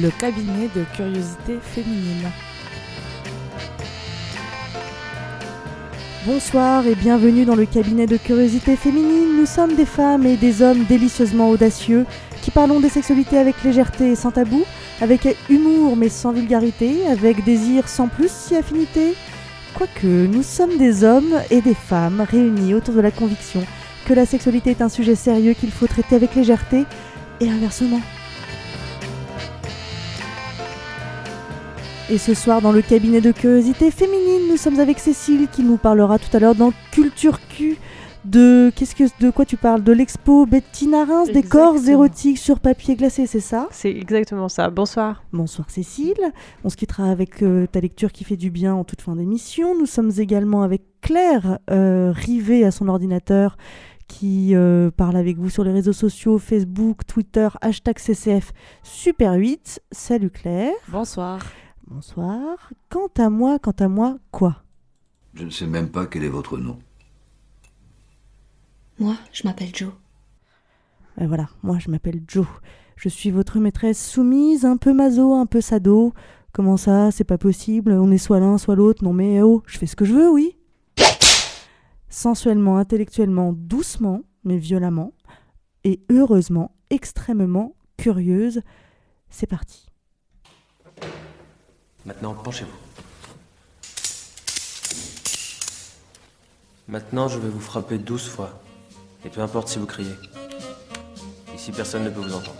le cabinet de curiosité féminine. Bonsoir et bienvenue dans le cabinet de curiosité féminine. Nous sommes des femmes et des hommes délicieusement audacieux qui parlons des sexualités avec légèreté et sans tabou, avec humour mais sans vulgarité, avec désir sans plus si affinité. Quoique nous sommes des hommes et des femmes réunis autour de la conviction que la sexualité est un sujet sérieux qu'il faut traiter avec légèreté et inversement. Et ce soir, dans le cabinet de curiosité féminine, nous sommes avec Cécile qui nous parlera tout à l'heure dans Culture Q de qu'est-ce que de quoi tu parles? De l'expo Bettina Reims des corps érotiques sur papier glacé c'est ça? C'est exactement ça. Bonsoir. Bonsoir Cécile. On se quittera avec euh, ta lecture qui fait du bien en toute fin d'émission. Nous sommes également avec Claire euh, rivée à son ordinateur qui euh, parle avec vous sur les réseaux sociaux Facebook Twitter hashtag CCF Super 8 salut Claire. Bonsoir Bonsoir. Quant à moi, quant à moi, quoi? Je ne sais même pas quel est votre nom. Moi, je m'appelle Joe. Ben voilà, moi je m'appelle Joe. Je suis votre maîtresse soumise, un peu maso, un peu sado. Comment ça, c'est pas possible On est soit l'un, soit l'autre. Non mais oh, je fais ce que je veux, oui. Sensuellement, intellectuellement, doucement, mais violemment, et heureusement, extrêmement curieuse. C'est parti. Maintenant, penchez-vous. Maintenant, je vais vous frapper douze fois. Et peu importe si vous criez. Ici, personne ne peut vous entendre.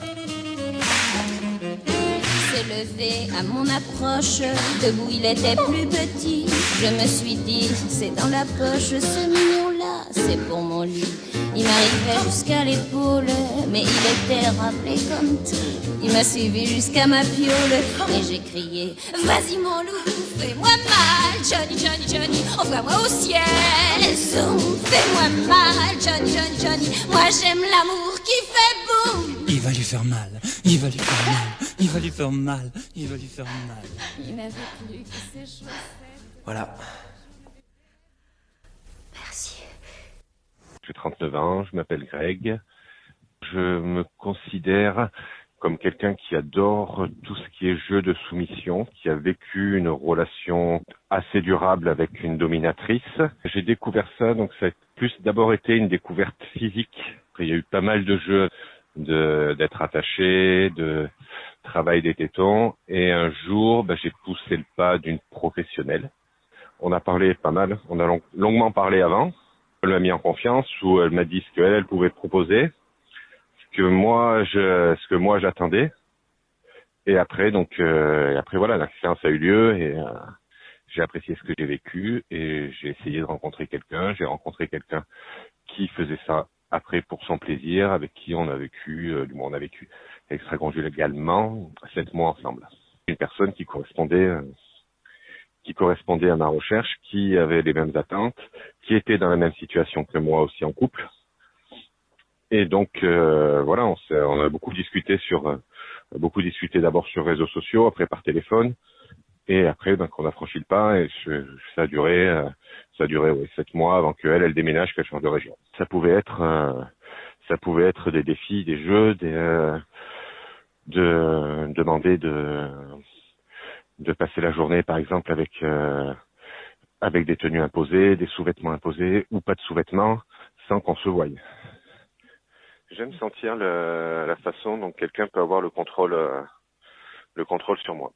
s'est levé à mon approche. Debout, il était plus petit. Je me suis dit, c'est dans la poche, ce mignon-là, c'est pour mon lit. Il m'arrivait jusqu'à l'épaule, mais il était rappelé comme tout. Il m'a suivi jusqu'à ma piole, et j'ai crié, vas-y mon loup, fais-moi mal, Johnny, Johnny, Johnny, envoie-moi au ciel. Zoom, fais-moi mal, Johnny, Johnny, Johnny, moi j'aime l'amour qui fait boum. Il va lui faire mal, il va lui faire mal, il va lui faire mal, il va lui faire mal. Il n'avait plus que ses chaussettes. Voilà. J'ai 39 ans, je m'appelle Greg. Je me considère comme quelqu'un qui adore tout ce qui est jeu de soumission, qui a vécu une relation assez durable avec une dominatrice. J'ai découvert ça, donc ça a plus d'abord été une découverte physique. il y a eu pas mal de jeux d'être attaché, de travail des tétons, et un jour, bah, j'ai poussé le pas d'une professionnelle. On a parlé pas mal, on a longuement parlé avant, elle m'a mis en confiance où elle m'a dit ce qu'elle elle pouvait proposer, ce que moi je ce que moi j'attendais. Et après donc euh, après voilà la séance a eu lieu et euh, j'ai apprécié ce que j'ai vécu et j'ai essayé de rencontrer quelqu'un. J'ai rencontré quelqu'un qui faisait ça après pour son plaisir, avec qui on a vécu, euh, du moins on a vécu extra-conjugalement sept mois ensemble. Une personne qui correspondait euh, qui correspondait à ma recherche, qui avait les mêmes attentes, qui était dans la même situation que moi aussi en couple. Et donc euh, voilà, on, on, a beaucoup discuté sur, euh, beaucoup discuté d'abord sur réseaux sociaux, après par téléphone, et après donc on a franchi le pas et ça a duré, euh, ça a duré ouais, sept mois avant qu'elle elle déménage, qu'elle change de région. Ça pouvait être, ça pouvait être des défis, des jeux, des, de demander de de passer la journée, par exemple, avec euh, avec des tenues imposées, des sous-vêtements imposés ou pas de sous-vêtements, sans qu'on se voie. J'aime sentir le, la façon dont quelqu'un peut avoir le contrôle euh, le contrôle sur moi.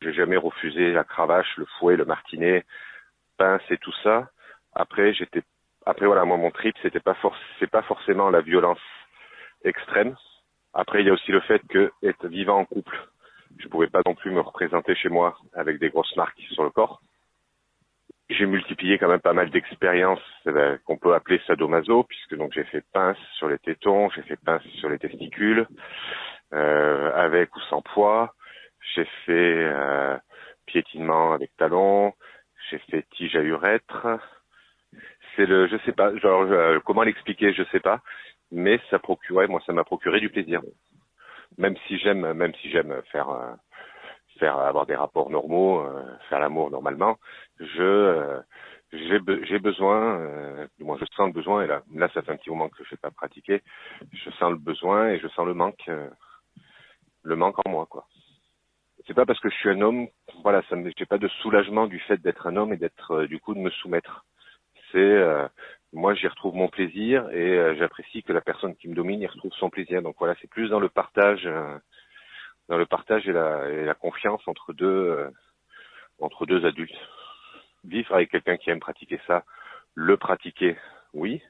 J'ai jamais refusé la cravache, le fouet, le martinet, pince et tout ça. Après, j'étais après voilà, moi mon trip c'était pas pas forcément la violence extrême. Après, il y a aussi le fait que être vivant en couple, je pouvais pas non plus me représenter chez moi avec des grosses marques sur le corps. J'ai multiplié quand même pas mal d'expériences euh, qu'on peut appeler sadomaso, puisque donc j'ai fait pince sur les tétons, j'ai fait pince sur les testicules, euh, avec ou sans poids. J'ai fait euh, piétinement avec talon, j'ai fait tige à urètre. C'est le, je sais pas, genre euh, comment l'expliquer, je sais pas, mais ça procurait, moi ça m'a procuré du plaisir même si j'aime, même si j'aime faire euh, faire avoir des rapports normaux, euh, faire l'amour normalement, je euh, j'ai besoin, du moins je sens le besoin et là là ça fait un petit moment que je n'ai pas pratiqué, je sens le besoin et je sens le manque le manque en moi quoi. c'est pas parce que je suis un homme, voilà, ça j'ai pas de soulagement du fait d'être un homme et d'être euh, du coup de me soumettre. C'est euh, moi j'y retrouve mon plaisir et euh, j'apprécie que la personne qui me domine y retrouve son plaisir. Donc voilà, c'est plus dans le partage, dans le partage et la, confiance entre deux entre deux adultes. Vivre avec quelqu'un qui aime pratiquer ça, le pratiquer, oui,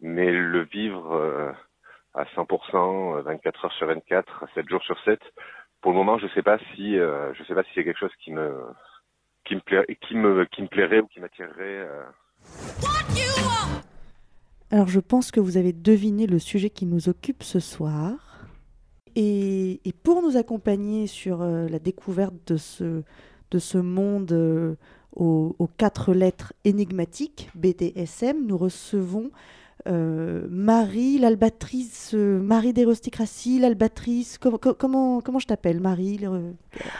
mais le vivre à 100%, 24 heures sur 24, 7 jours sur 7, pour le moment, je sais pas si euh, je sais pas si c'est quelque chose qui me qui me plairait, qui me qui me plairait ou qui m'attirerait. Euh. Alors, je pense que vous avez deviné le sujet qui nous occupe ce soir. Et, et pour nous accompagner sur euh, la découverte de ce, de ce monde aux, aux, quatre lettres énigmatiques, BDSM, nous recevons euh, Marie, l'albatrice, euh, Marie d'Hérosticratie, l'albatrice, comment, comment je t'appelle Marie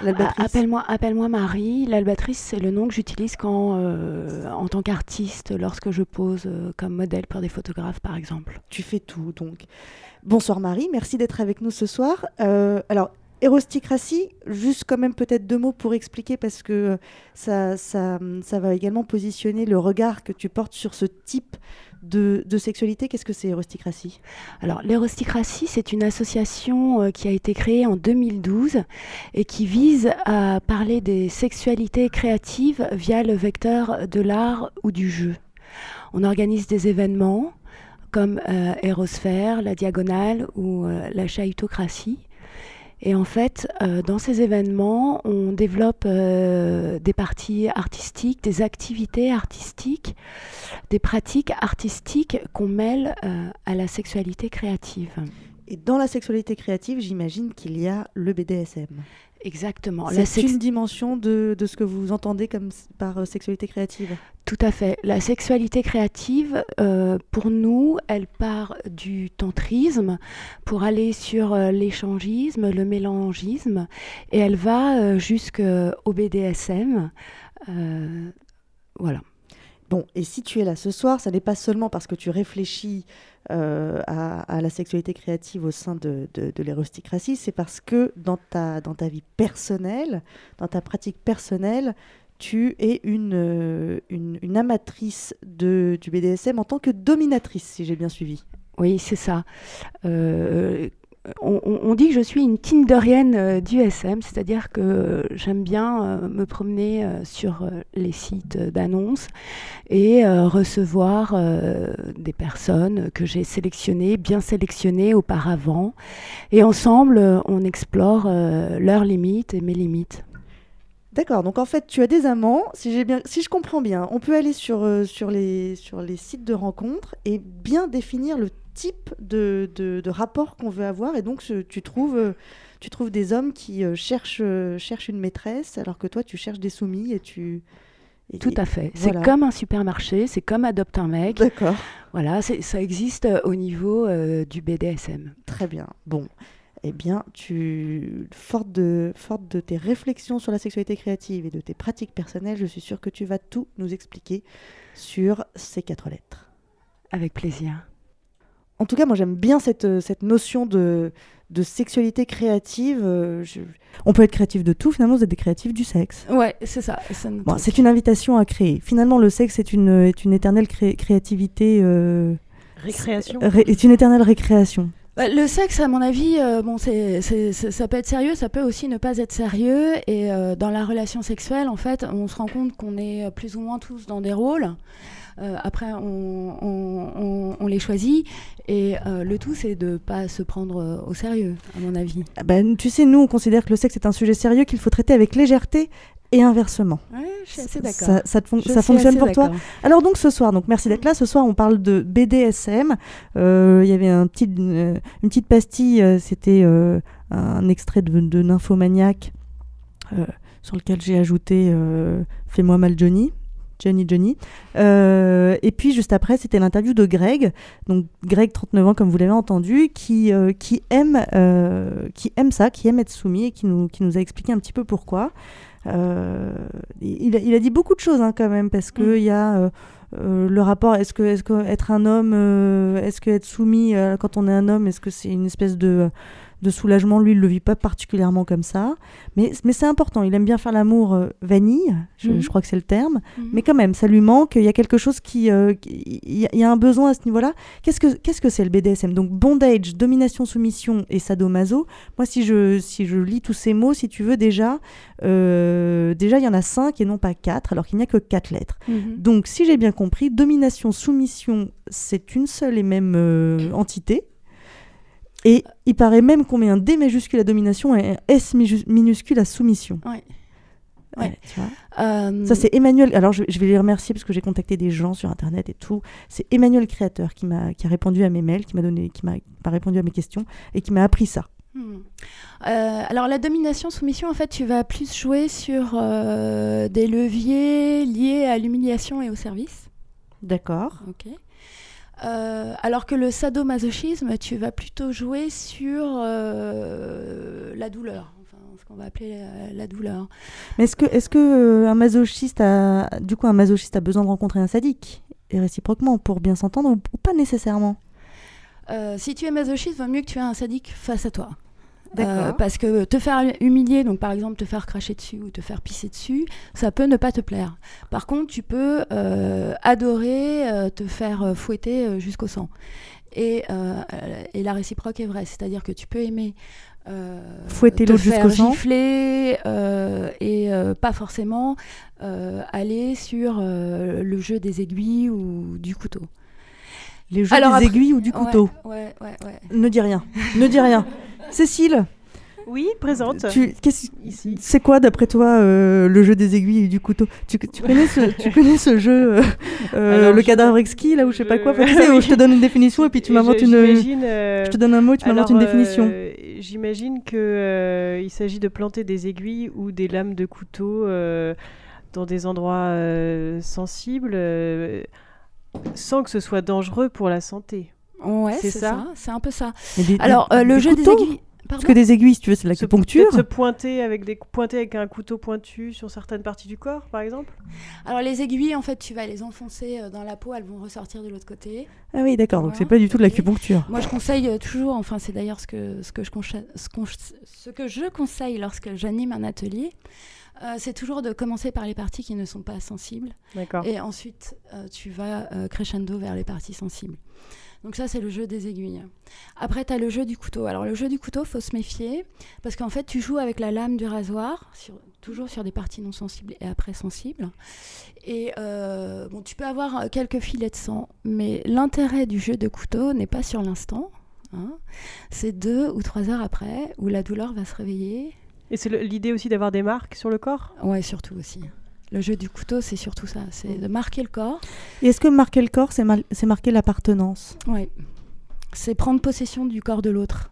l'albatrice ah, Appelle-moi appelle Marie, l'albatrice c'est le nom que j'utilise quand, euh, en tant qu'artiste, lorsque je pose comme modèle pour des photographes par exemple. Tu fais tout donc. Bonsoir Marie, merci d'être avec nous ce soir. alors, Hérosticratie, juste quand même peut-être deux mots pour expliquer parce que ça, ça, ça va également positionner le regard que tu portes sur ce type de, sexualité. Qu'est-ce que c'est Érosticratie Alors, l'Érosticratie, c'est une association euh, qui a été créée en 2012 et qui vise à parler des sexualités créatives via le vecteur de l'art ou du jeu. On organise des événements comme euh, la Diagonale ou euh, la Chahutocratie et en fait, euh, dans ces événements, on développe euh, des parties artistiques, des activités artistiques, des pratiques artistiques qu'on mêle à la sexualité créative. Et dans la sexualité créative, j'imagine qu'il y a le BDSM. Exactement. C'est une dimension de, de, ce que vous entendez comme par euh, sexualité créative. Tout à fait. La sexualité créative, euh, pour nous, elle part du tantrisme pour aller sur euh, l'échangisme, le mélangisme, et elle va jusqu'au BDSM. voilà. Bon, et si tu es là ce soir, ça n'est pas seulement parce que tu réfléchis euh, à, la sexualité créative au sein de, de, l'érosticratie, c'est parce que dans ta, dans ta vie personnelle, dans ta pratique personnelle, tu es une, euh, une, amatrice de, du BDSM en tant que dominatrice, si j'ai bien suivi. Oui, c'est ça. Euh, on, dit que je suis une Tinderienne euh, du SM, c'est-à-dire que j'aime bien euh, me promener euh, sur les sites d'annonces et recevoir des personnes que j'ai sélectionnées, bien sélectionnées auparavant. Et ensemble, on explore leurs limites et mes limites. D'accord, donc en fait, tu as des amants, si, je comprends bien, on peut aller sur, sur, les, sur les sites de rencontres et bien définir le type de, de, rapport qu'on veut avoir. Et donc, tu trouves, euh, tu trouves des hommes qui euh, cherchent, euh, cherchent une maîtresse, alors que toi, tu cherches des soumis et tu. Tout à fait. C'est comme un supermarché, c'est comme adopte un mec. D'accord. Voilà, ça existe au niveau du BDSM. Très bien. Bon. Eh bien, tu, forte de, forte de tes réflexions sur la sexualité créative et de tes pratiques personnelles, je suis sûre que tu vas tout nous expliquer sur ces quatre lettres. Avec plaisir. En tout cas, moi j'aime bien cette, euh, cette notion de, de sexualité créative. Euh, on peut être créatif de tout, finalement, vous êtes des créatifs du sexe. Ouais, c'est ça. c'est une invitation à créer. Finalement, le sexe est une, est une éternelle créativité. Euh, récréation. est une éternelle récréation. Bah, le sexe, à mon avis, bon, c'est, ça peut être sérieux, ça peut aussi ne pas être sérieux. Et dans la relation sexuelle, en fait, on se rend compte qu'on est plus ou moins tous dans des rôles. Euh, après, on, les choisit. Et euh, le tout, c'est de ne pas se prendre euh, au sérieux, à mon avis. Ah ben, tu sais, nous, on considère que le sexe est un sujet sérieux qu'il faut traiter avec légèreté et inversement. Ouais, je suis assez d'accord. Ça, ça, fonctionne pour toi Alors donc ce soir, donc merci d'être là. Ce soir, on parle de BDSM. Il y avait un petit, une petite pastille, c'était un extrait de, de Nymphomaniac sur lequel j'ai ajouté Fais-moi mal Johnny. Johnny Johnny. Euh, et puis juste après, c'était l'interview de Greg, donc Greg, 39 ans, comme vous l'avez entendu, qui, euh, qui, aime, euh, qui aime ça, qui aime être soumis et qui nous, qui nous a expliqué un petit peu pourquoi. Il a, il, a, dit beaucoup de choses hein, quand même, parce qu'il mm. y a le rapport, est-ce que, est que être un homme, est-ce que être soumis quand on est un homme, est-ce que c'est une espèce de de soulagement. Lui, il le vit pas particulièrement comme ça. Mais, mais c'est important. Il aime bien faire l'amour euh, vanille, je, Mhm. je crois que c'est le terme. Mhm. Mais quand même, ça lui manque. Il y a quelque chose qui. euh, Il y, a- il y a un besoin à ce niveau-là. Qu'est-ce que qu'est-ce que c'est le BDSM Donc, bondage, domination, soumission et sadomaso. Moi, si je, si je lis tous ces mots, si tu veux, déjà, euh, déjà, il y en a cinq et non pas quatre, alors qu'il n'y a que quatre lettres. Mhm. Donc, si j'ai bien compris, domination, soumission, c'est une seule et même entité. Et il paraît même qu'on met un D majuscule à domination et un S minuscule à soumission. Ouais. Ouais. Ouais, tu vois. Euh, Ça, c'est Emmanuel. Alors, je, je vais les remercier parce que j'ai contacté des gens sur Internet et tout. C'est Emmanuel Créateur qui m'a qui a répondu à mes mails, qui m'a donné, qui m'a m'a répondu à mes questions et qui m'a appris ça. Hmm. Euh, alors la domination-soumission, en fait, tu vas plus jouer sur euh, des leviers liés à l'humiliation et au service. D'accord. Ok. Euh, alors que le sadomasochisme, tu vas plutôt jouer sur euh, la douleur, enfin, ce qu'on va appeler la, la douleur. Mais est-ce que, est-ce que euh, un masochiste a, du coup, un masochiste a besoin de rencontrer un sadique et réciproquement pour bien s'entendre ou, ou pas nécessairement? Euh, si tu es masochiste, vaut mieux que tu aies un sadique face à toi. Euh, parce que te faire humilier, donc par exemple te faire cracher dessus ou te faire pisser dessus, ça peut ne pas te plaire. Par contre, tu peux euh, adorer euh, te faire fouetter jusqu'au sang. Et, et la réciproque est vraie, c'est-à-dire que tu peux aimer Fouetter te l'autre jusqu'au sang. gifler et pas forcément aller sur le jeu des aiguilles ou du couteau. Les jeux Alors des après- aiguilles ou du couteau? Ouais, ouais, ouais. Ne dis rien. Ne dis rien. Cécile, Oui, présente. c'est quoi d'après toi euh, le jeu des aiguilles et du couteau? Tu, tu connais ce, tu connais ce jeu, euh, euh, Alors, le je- cadavre exquis, là où je sais pas quoi? Enfin, tu je- sais, où oui. je te donne une définition et puis tu m'inventes une. J'imagine. euh, Je te donne un mot, tu m'inventes alors, une définition. J'imagine que euh, il s'agit de planter des aiguilles ou des lames de couteau dans des endroits sensibles, sans que ce soit dangereux pour la santé. Ouais, C'est ça ça. C'est un peu ça. Des- Alors, des- euh, le des jeu des couteaux aiguilles. Parce que des aiguilles, si tu veux, c'est de Se- l'acupuncture. Se pointer avec des pointer avec un couteau pointu sur certaines parties du corps, par exemple? Alors, les aiguilles, en fait, tu vas les enfoncer euh, dans la peau, elles vont ressortir de l'autre côté. Ah oui, d'accord. Donc Voilà, c'est pas du tout de l'acupuncture. Moi, je conseille euh, toujours, enfin, c'est d'ailleurs ce que, ce, que je concha- ce, qu'on- ce que je conseille lorsque j'anime un atelier, euh, c'est toujours de commencer par les parties qui ne sont pas sensibles. D'accord. Et ensuite, euh, tu vas euh, crescendo vers les parties sensibles. Donc ça, c'est le jeu des aiguilles. Après, tu as le jeu du couteau. Alors, le jeu du couteau, faut se méfier, parce qu'en fait, tu joues avec la lame du rasoir, sur- toujours sur des parties non sensibles et après sensibles. Et euh, bon, tu peux avoir euh, quelques filets de sang, mais l'intérêt du jeu de couteau n'est pas sur l'instant. hein. C'est deux ou trois heures après, où la douleur va se réveiller. Et c'est l'idée aussi d'avoir des marques sur le corps? Ouais, surtout aussi. Le jeu du couteau, c'est surtout ça, c'est de marquer le corps. Et est-ce que marquer le corps, c'est mal- marquer l'appartenance? Ouais. C'est prendre possession du corps de l'autre.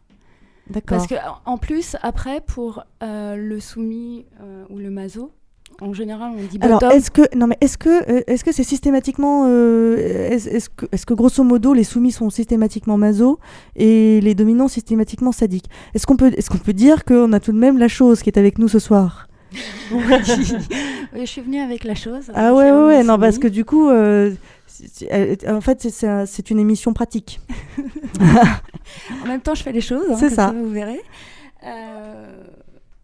D'accord. Parce que en plus, après, pour euh, le soumis euh, ou le maso, en général, on dit Alors, est-ce que non mais est-ce que euh, est-ce que c'est systématiquement euh, est-ce est-ce que est-ce que grosso modo les soumis sont systématiquement maso et les dominants systématiquement sadiques? Est-ce qu'on peut est-ce qu'on peut dire qu'on a tout de même la chose qui est avec nous ce soir? Oui, je suis venue avec la chose. Ah ouais ouais, non parce que du coup euh, euh, en fait c'est- c'est un- c'est une émission pratique. En même temps, je fais les choses. hein, C'est ça. Vous verrez. Euh,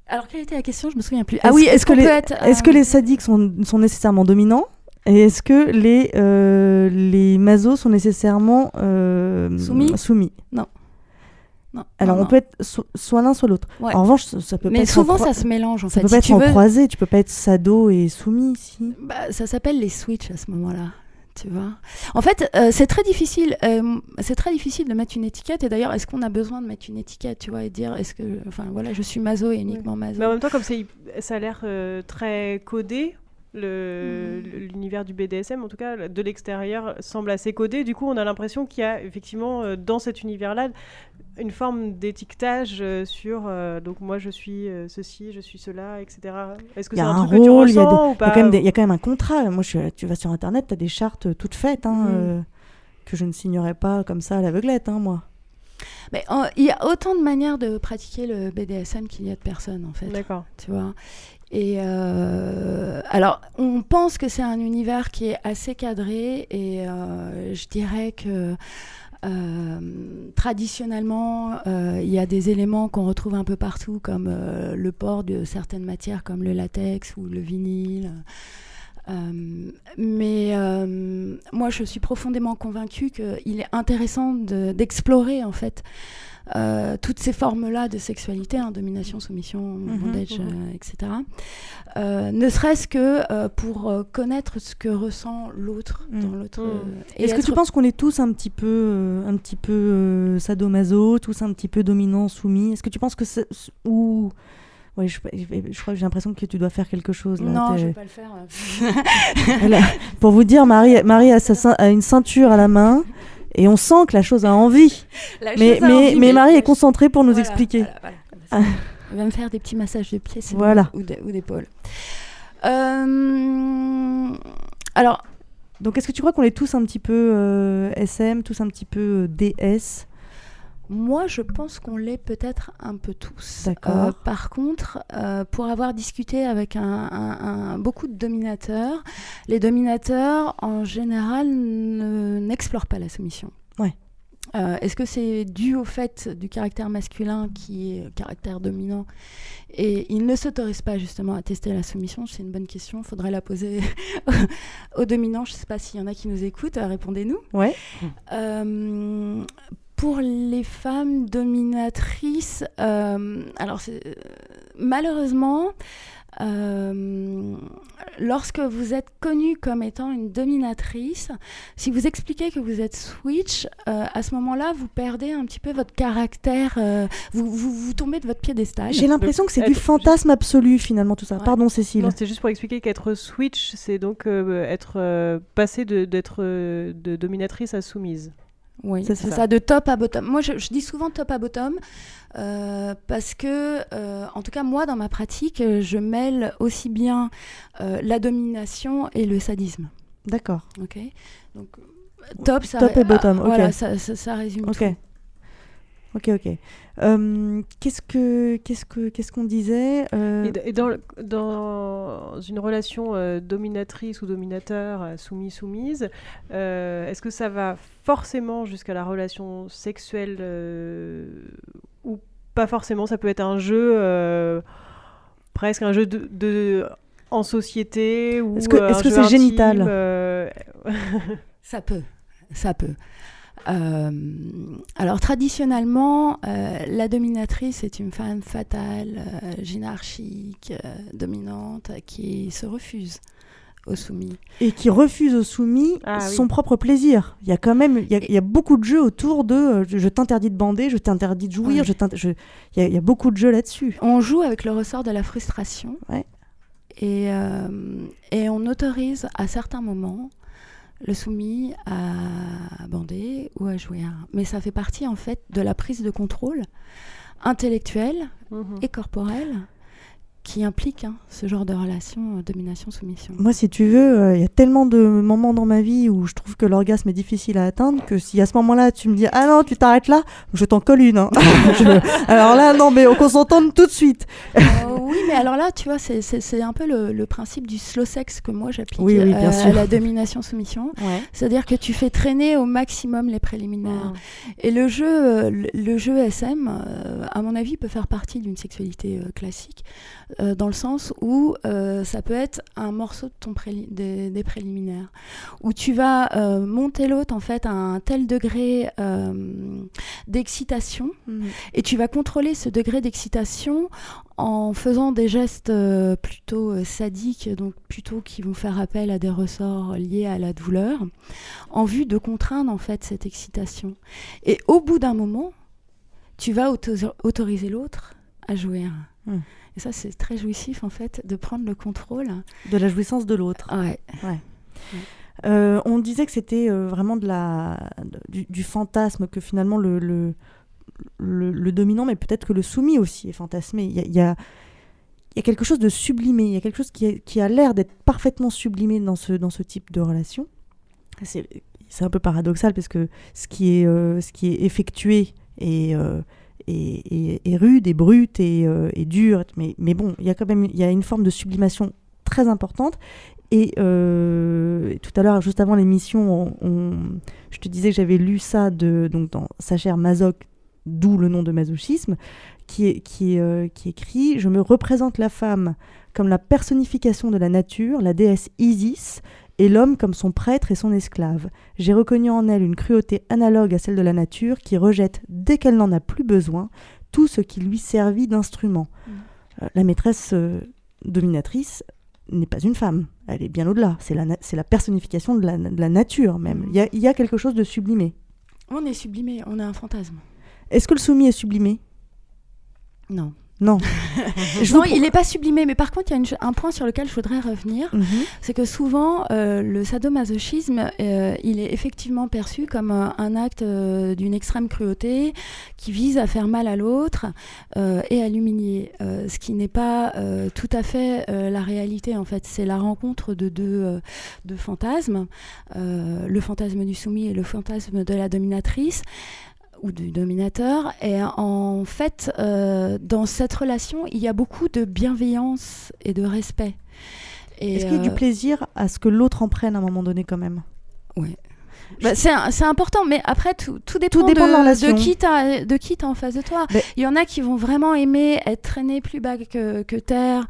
Alors, quelle était la question? Je me souviens plus. Est-ce- Ah oui, est-ce que les que sadiques sont, sont nécessairement dominants? Et est-ce que les euh, les masos sont nécessairement euh, Soumis? soumis? Non, Alors non, on non. peut être so- soit l'un soit l'autre. Ouais. En revanche, ça, ça peut pas Mais être souvent, en ça se mélange en ça fait. peut Si pas être tu en veux- croisé, tu peux pas être sado et soumis ici. Bah, ça s'appelle les switches à ce moment-là. Tu vois. En fait, euh, c'est très difficile. euh, c'est très difficile de mettre une étiquette. Et d'ailleurs, est-ce qu'on a besoin de mettre une étiquette, tu vois, et dire, est-ce que, enfin, voilà, je suis maso et uniquement maso? Mais en même temps, comme ça a l'air euh, très codé, le- l'univers du BDSM, en tout cas, de l'extérieur, semble assez codé. Du coup, on a l'impression qu'il y a effectivement euh, dans cet univers-là une forme d'étiquetage euh, sur euh, donc moi je suis euh, ceci, je suis cela, etc. Est-ce que Il y c'est a un, un truc que tu rôle, il y a ressens des- ou Il y, a pas quand même des- il y a quand même un contrat. Moi, je suis, tu vas sur internet, tu as des chartes toutes faites hein, euh, que je ne signerai pas comme ça à l'aveuglette, hein, moi. Mais euh, il y a autant de manières de pratiquer le BDSM qu'il y a de personnes, en fait. D'accord. tu vois. Et euh, alors, on pense que c'est un univers qui est assez cadré, et euh, je dirais que Euh, traditionnellement, il y a des éléments qu'on retrouve un peu partout, comme le port de certaines matières, comme le latex ou le vinyle. Mais moi, je suis profondément convaincue qu'il est intéressant de- d'explorer en fait euh, toutes ces formes-là de sexualité, hein, domination, soumission, Mhm, bondage, mhm. euh, etc. Euh, ne serait-ce que pour connaître ce que ressent l'autre Mm. dans l'autre. Est-ce que tu penses qu'on est tous un petit peu, un petit peu sadomaso, tous un petit peu dominants, soumis? Est-ce que tu penses que ou Ouais, je, je crois que j'ai l'impression que tu dois faire quelque chose là. Non, je vais pas le faire. a- Pour vous dire, Marie, Marie a, sa cein- a une ceinture à la main et on sent que la chose a envie. La Mais, chose a mais, envie, mais Marie est concentrée pour nous Voilà, expliquer. voilà, voilà. Elle va me faire des petits massages de pieds Voilà. ou d'épaule. Euh, alors, Donc, est-ce que tu crois qu'on est tous un petit peu euh, SM, tous un petit peu euh, DS moi, je pense qu'on l'est peut-être un peu tous. D'accord. Euh, par contre, euh, pour avoir discuté avec un, un- un- beaucoup de dominateurs, les dominateurs, en général, ne- n'explorent pas la soumission. Ouais. Euh, Est-ce que c'est dû au fait du caractère masculin qui est caractère dominant et ils ne s'autorisent pas justement à tester la soumission? C'est une bonne question. Il faudrait la poser aux dominants. Je ne sais pas s'il y en a qui nous écoutent. Répondez-nous. Ouais. Euh, pour les femmes dominatrices, euh, alors euh, malheureusement, euh, lorsque vous êtes connue comme étant une dominatrice, si vous expliquez que vous êtes switch, euh, à ce moment-là, vous perdez un petit peu votre caractère, euh, vous, vous, vous tombez de votre piédestal. J'ai l'impression que c'est du fantasme absolu finalement tout ça. Ouais. Pardon Cécile. Non, c'était juste pour expliquer qu'être switch, c'est donc euh, être euh, passé de- d'être euh, de dominatrice à soumise. Oui, C'est ça. ça. de top à bottom. Moi, je, je dis souvent top à bottom euh, parce que, euh, en tout cas, moi, dans ma pratique, je mêle aussi bien euh, la domination et le sadisme. D'accord. Ok Donc, top, ça Top et bottom, ah, Voilà, ça- ça résume Ok. tout. Ok, ok. Euh, qu'est-ce que qu'est-ce que qu'est-ce qu'on disait Euh, Et, d- et dans, le- dans une relation euh, dominatrice ou dominateur, soumis-soumise, euh, est-ce que ça va forcément jusqu'à la relation sexuelle euh, ou pas forcément Ça peut être un jeu, euh, presque un jeu de, de- en société ou Est-ce que- c'est génital euh, Ça peut, ça peut. Euh, alors traditionnellement, euh, la dominatrice est une femme fatale, euh, gynarchique, euh, dominante, qui se refuse au soumis. et qui refuse aux soumis Ah oui. son propre plaisir. Il y a quand même il y a, il y a beaucoup de jeux autour de euh, je, je t'interdis de bander, je t'interdis de jouir, Ouais. je il y, a- il y a beaucoup de jeux là-dessus. On joue avec le ressort de la frustration Ouais. et, euh, et on autorise à certains moments le soumis à bander ou à jouir. Mais ça fait partie en fait de la prise de contrôle intellectuelle mhm. et corporelle qui implique hein, ce genre de relation euh, domination-soumission. Moi, si tu veux, euh, il y a tellement de moments dans ma vie où je trouve que l'orgasme est difficile à atteindre que si à ce moment-là tu me dis ah non tu t'arrêtes là, je t'en colle une. hein. Je- Alors là non mais on s'entende tout de suite. Euh, oui, mais alors là, tu vois, c'est- un peu le, le principe du slow sex que moi j'applique Oui, oui, à la domination-soumission. C'est-à-dire que tu fais traîner au maximum les préliminaires. Et le jeu, le, le jeu SM, à mon avis, peut faire partie d'une sexualité classique, euh, dans le sens où euh, ça peut être un morceau de ton préli- des, des préliminaires, où tu vas euh, monter l'autre en fait à un tel degré d'excitation, et tu vas contrôler ce degré d'excitation en faisant des gestes plutôt sadiques, donc plutôt qui vont faire appel à des ressorts liés à la douleur, en vue de contraindre en fait cette excitation. Et au bout d'un moment, tu vas auto- autoriser l'autre à jouir. Hmm. Et ça, c'est très jouissif en fait de prendre le contrôle. De la jouissance de l'autre. Ouais. Euh, on disait que c'était euh, vraiment de la, du, du fantasme, que finalement le, le, le- le dominant, mais peut-être que le soumis aussi est fantasmé. Il y a, il y a- il y a quelque chose de sublimé, il y a quelque chose qui, a l'air d'être parfaitement sublimé dans ce, dans ce type de relation. C'est un peu paradoxal parce que ce qui est, euh, ce qui est effectué est, est rude et brut et, euh, et dur, mais, mais bon, il y a quand même y a une forme de sublimation très importante. Et, euh, et tout à l'heure, juste avant l'émission, on- on- je te disais que j'avais lu ça de, donc dans Sa chère Mazoc, d'où le nom de masochisme, qui, euh, qui écrit Je me représente la femme comme la personnification de la nature, la déesse Isis, et l'homme comme son prêtre et son esclave. J'ai reconnu en elle une cruauté analogue à celle de la nature qui rejette, dès qu'elle n'en a plus besoin, tout ce qui lui servit d'instrument. Euh, la maîtresse euh, dominatrice n'est pas une femme, elle est bien au-delà. C'est la, personnification de la, de la nature même. Il y y a quelque chose de sublimé. On est sublimé, on a un fantasme. Est-ce que le soumis est sublimé? Non. Non. Je il n'est pas sublimé, mais par contre, il y a une un point sur lequel je voudrais revenir. Mhm. C'est que souvent, euh, le sadomasochisme, euh, il est effectivement perçu comme un, un acte euh, d'une extrême cruauté qui vise à faire mal à l'autre et à l'humilier. Ce qui n'est pas tout à fait la réalité, en fait. C'est la rencontre de deux, deux fantasmes, le fantasme du soumis et le fantasme de la dominatrice ou du dominateur. Et en fait, euh, dans cette relation, il y a beaucoup de bienveillance et de respect. Est-ce qu'il y a du euh, plaisir à ce que l'autre en prenne à un moment donné quand même? Ouais. Bah, c'est important, mais après, tout, tout dépend, Tout dépend de qui t'as de qui t'as en face de toi. Mais- Il y en a qui vont vraiment aimer être traînés plus bas que, que terre,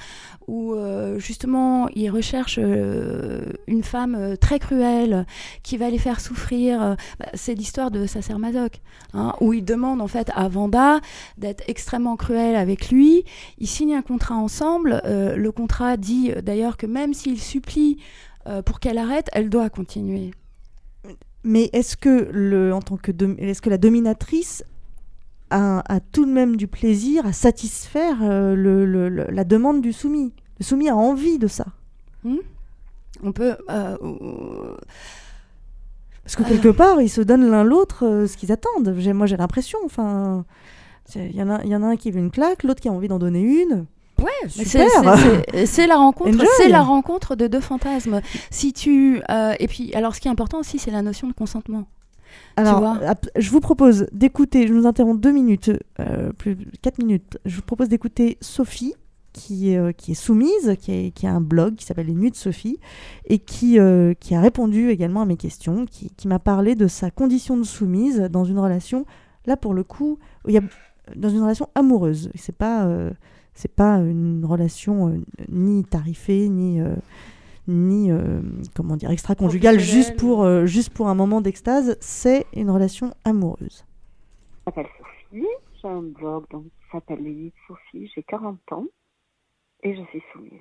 ou euh, justement, ils recherchent euh, une femme euh, très cruelle qui va les faire souffrir. Euh, bah, c'est l'histoire de Sacer Masoch, hein, où il demande en fait à Vanda d'être extrêmement cruel avec lui. Ils signent un contrat ensemble. Euh, le contrat dit d'ailleurs que même s'il supplie euh, pour qu'elle arrête, elle doit continuer. Mais est-ce que, le, en tant que est-ce que la dominatrice a, a tout de même du plaisir à satisfaire euh, le- le- le- la demande du soumis? Le soumis a envie de ça. On peut. euh, euh, Parce que quelque part, ils se donnent l'un l'autre euh, ce qu'ils attendent. J'ai- Moi, j'ai l'impression. Enfin, il y, en a- il y en a un qui veut une claque, l'autre qui a envie d'en donner une. Ouais, Super. c'est- c'est- la rencontre, c'est la rencontre de deux fantasmes. Si tu euh, et puis alors ce qui est important aussi c'est la notion de consentement. Alors, je vous propose d'écouter, je nous interromps deux minutes, euh, plus quatre minutes. Je vous propose d'écouter Sophie, qui, est, euh, qui est soumise, qui, est- qui a un blog qui s'appelle Les Nuits de Sophie, et qui, euh, qui a répondu également à mes questions, qui, qui m'a parlé de sa condition de soumise dans une relation, là pour le coup, il y a, dans une relation amoureuse. C'est pas, euh, c'est pas une relation euh, ni tarifée, ni. euh, ni euh, comment dire extra-conjugale juste pour euh, juste pour un moment d'extase c'est une relation amoureuse Je m'appelle Sophie, j'ai un blog donc, qui s'appelle Les Sophie, j'ai 40 ans et je suis soumise.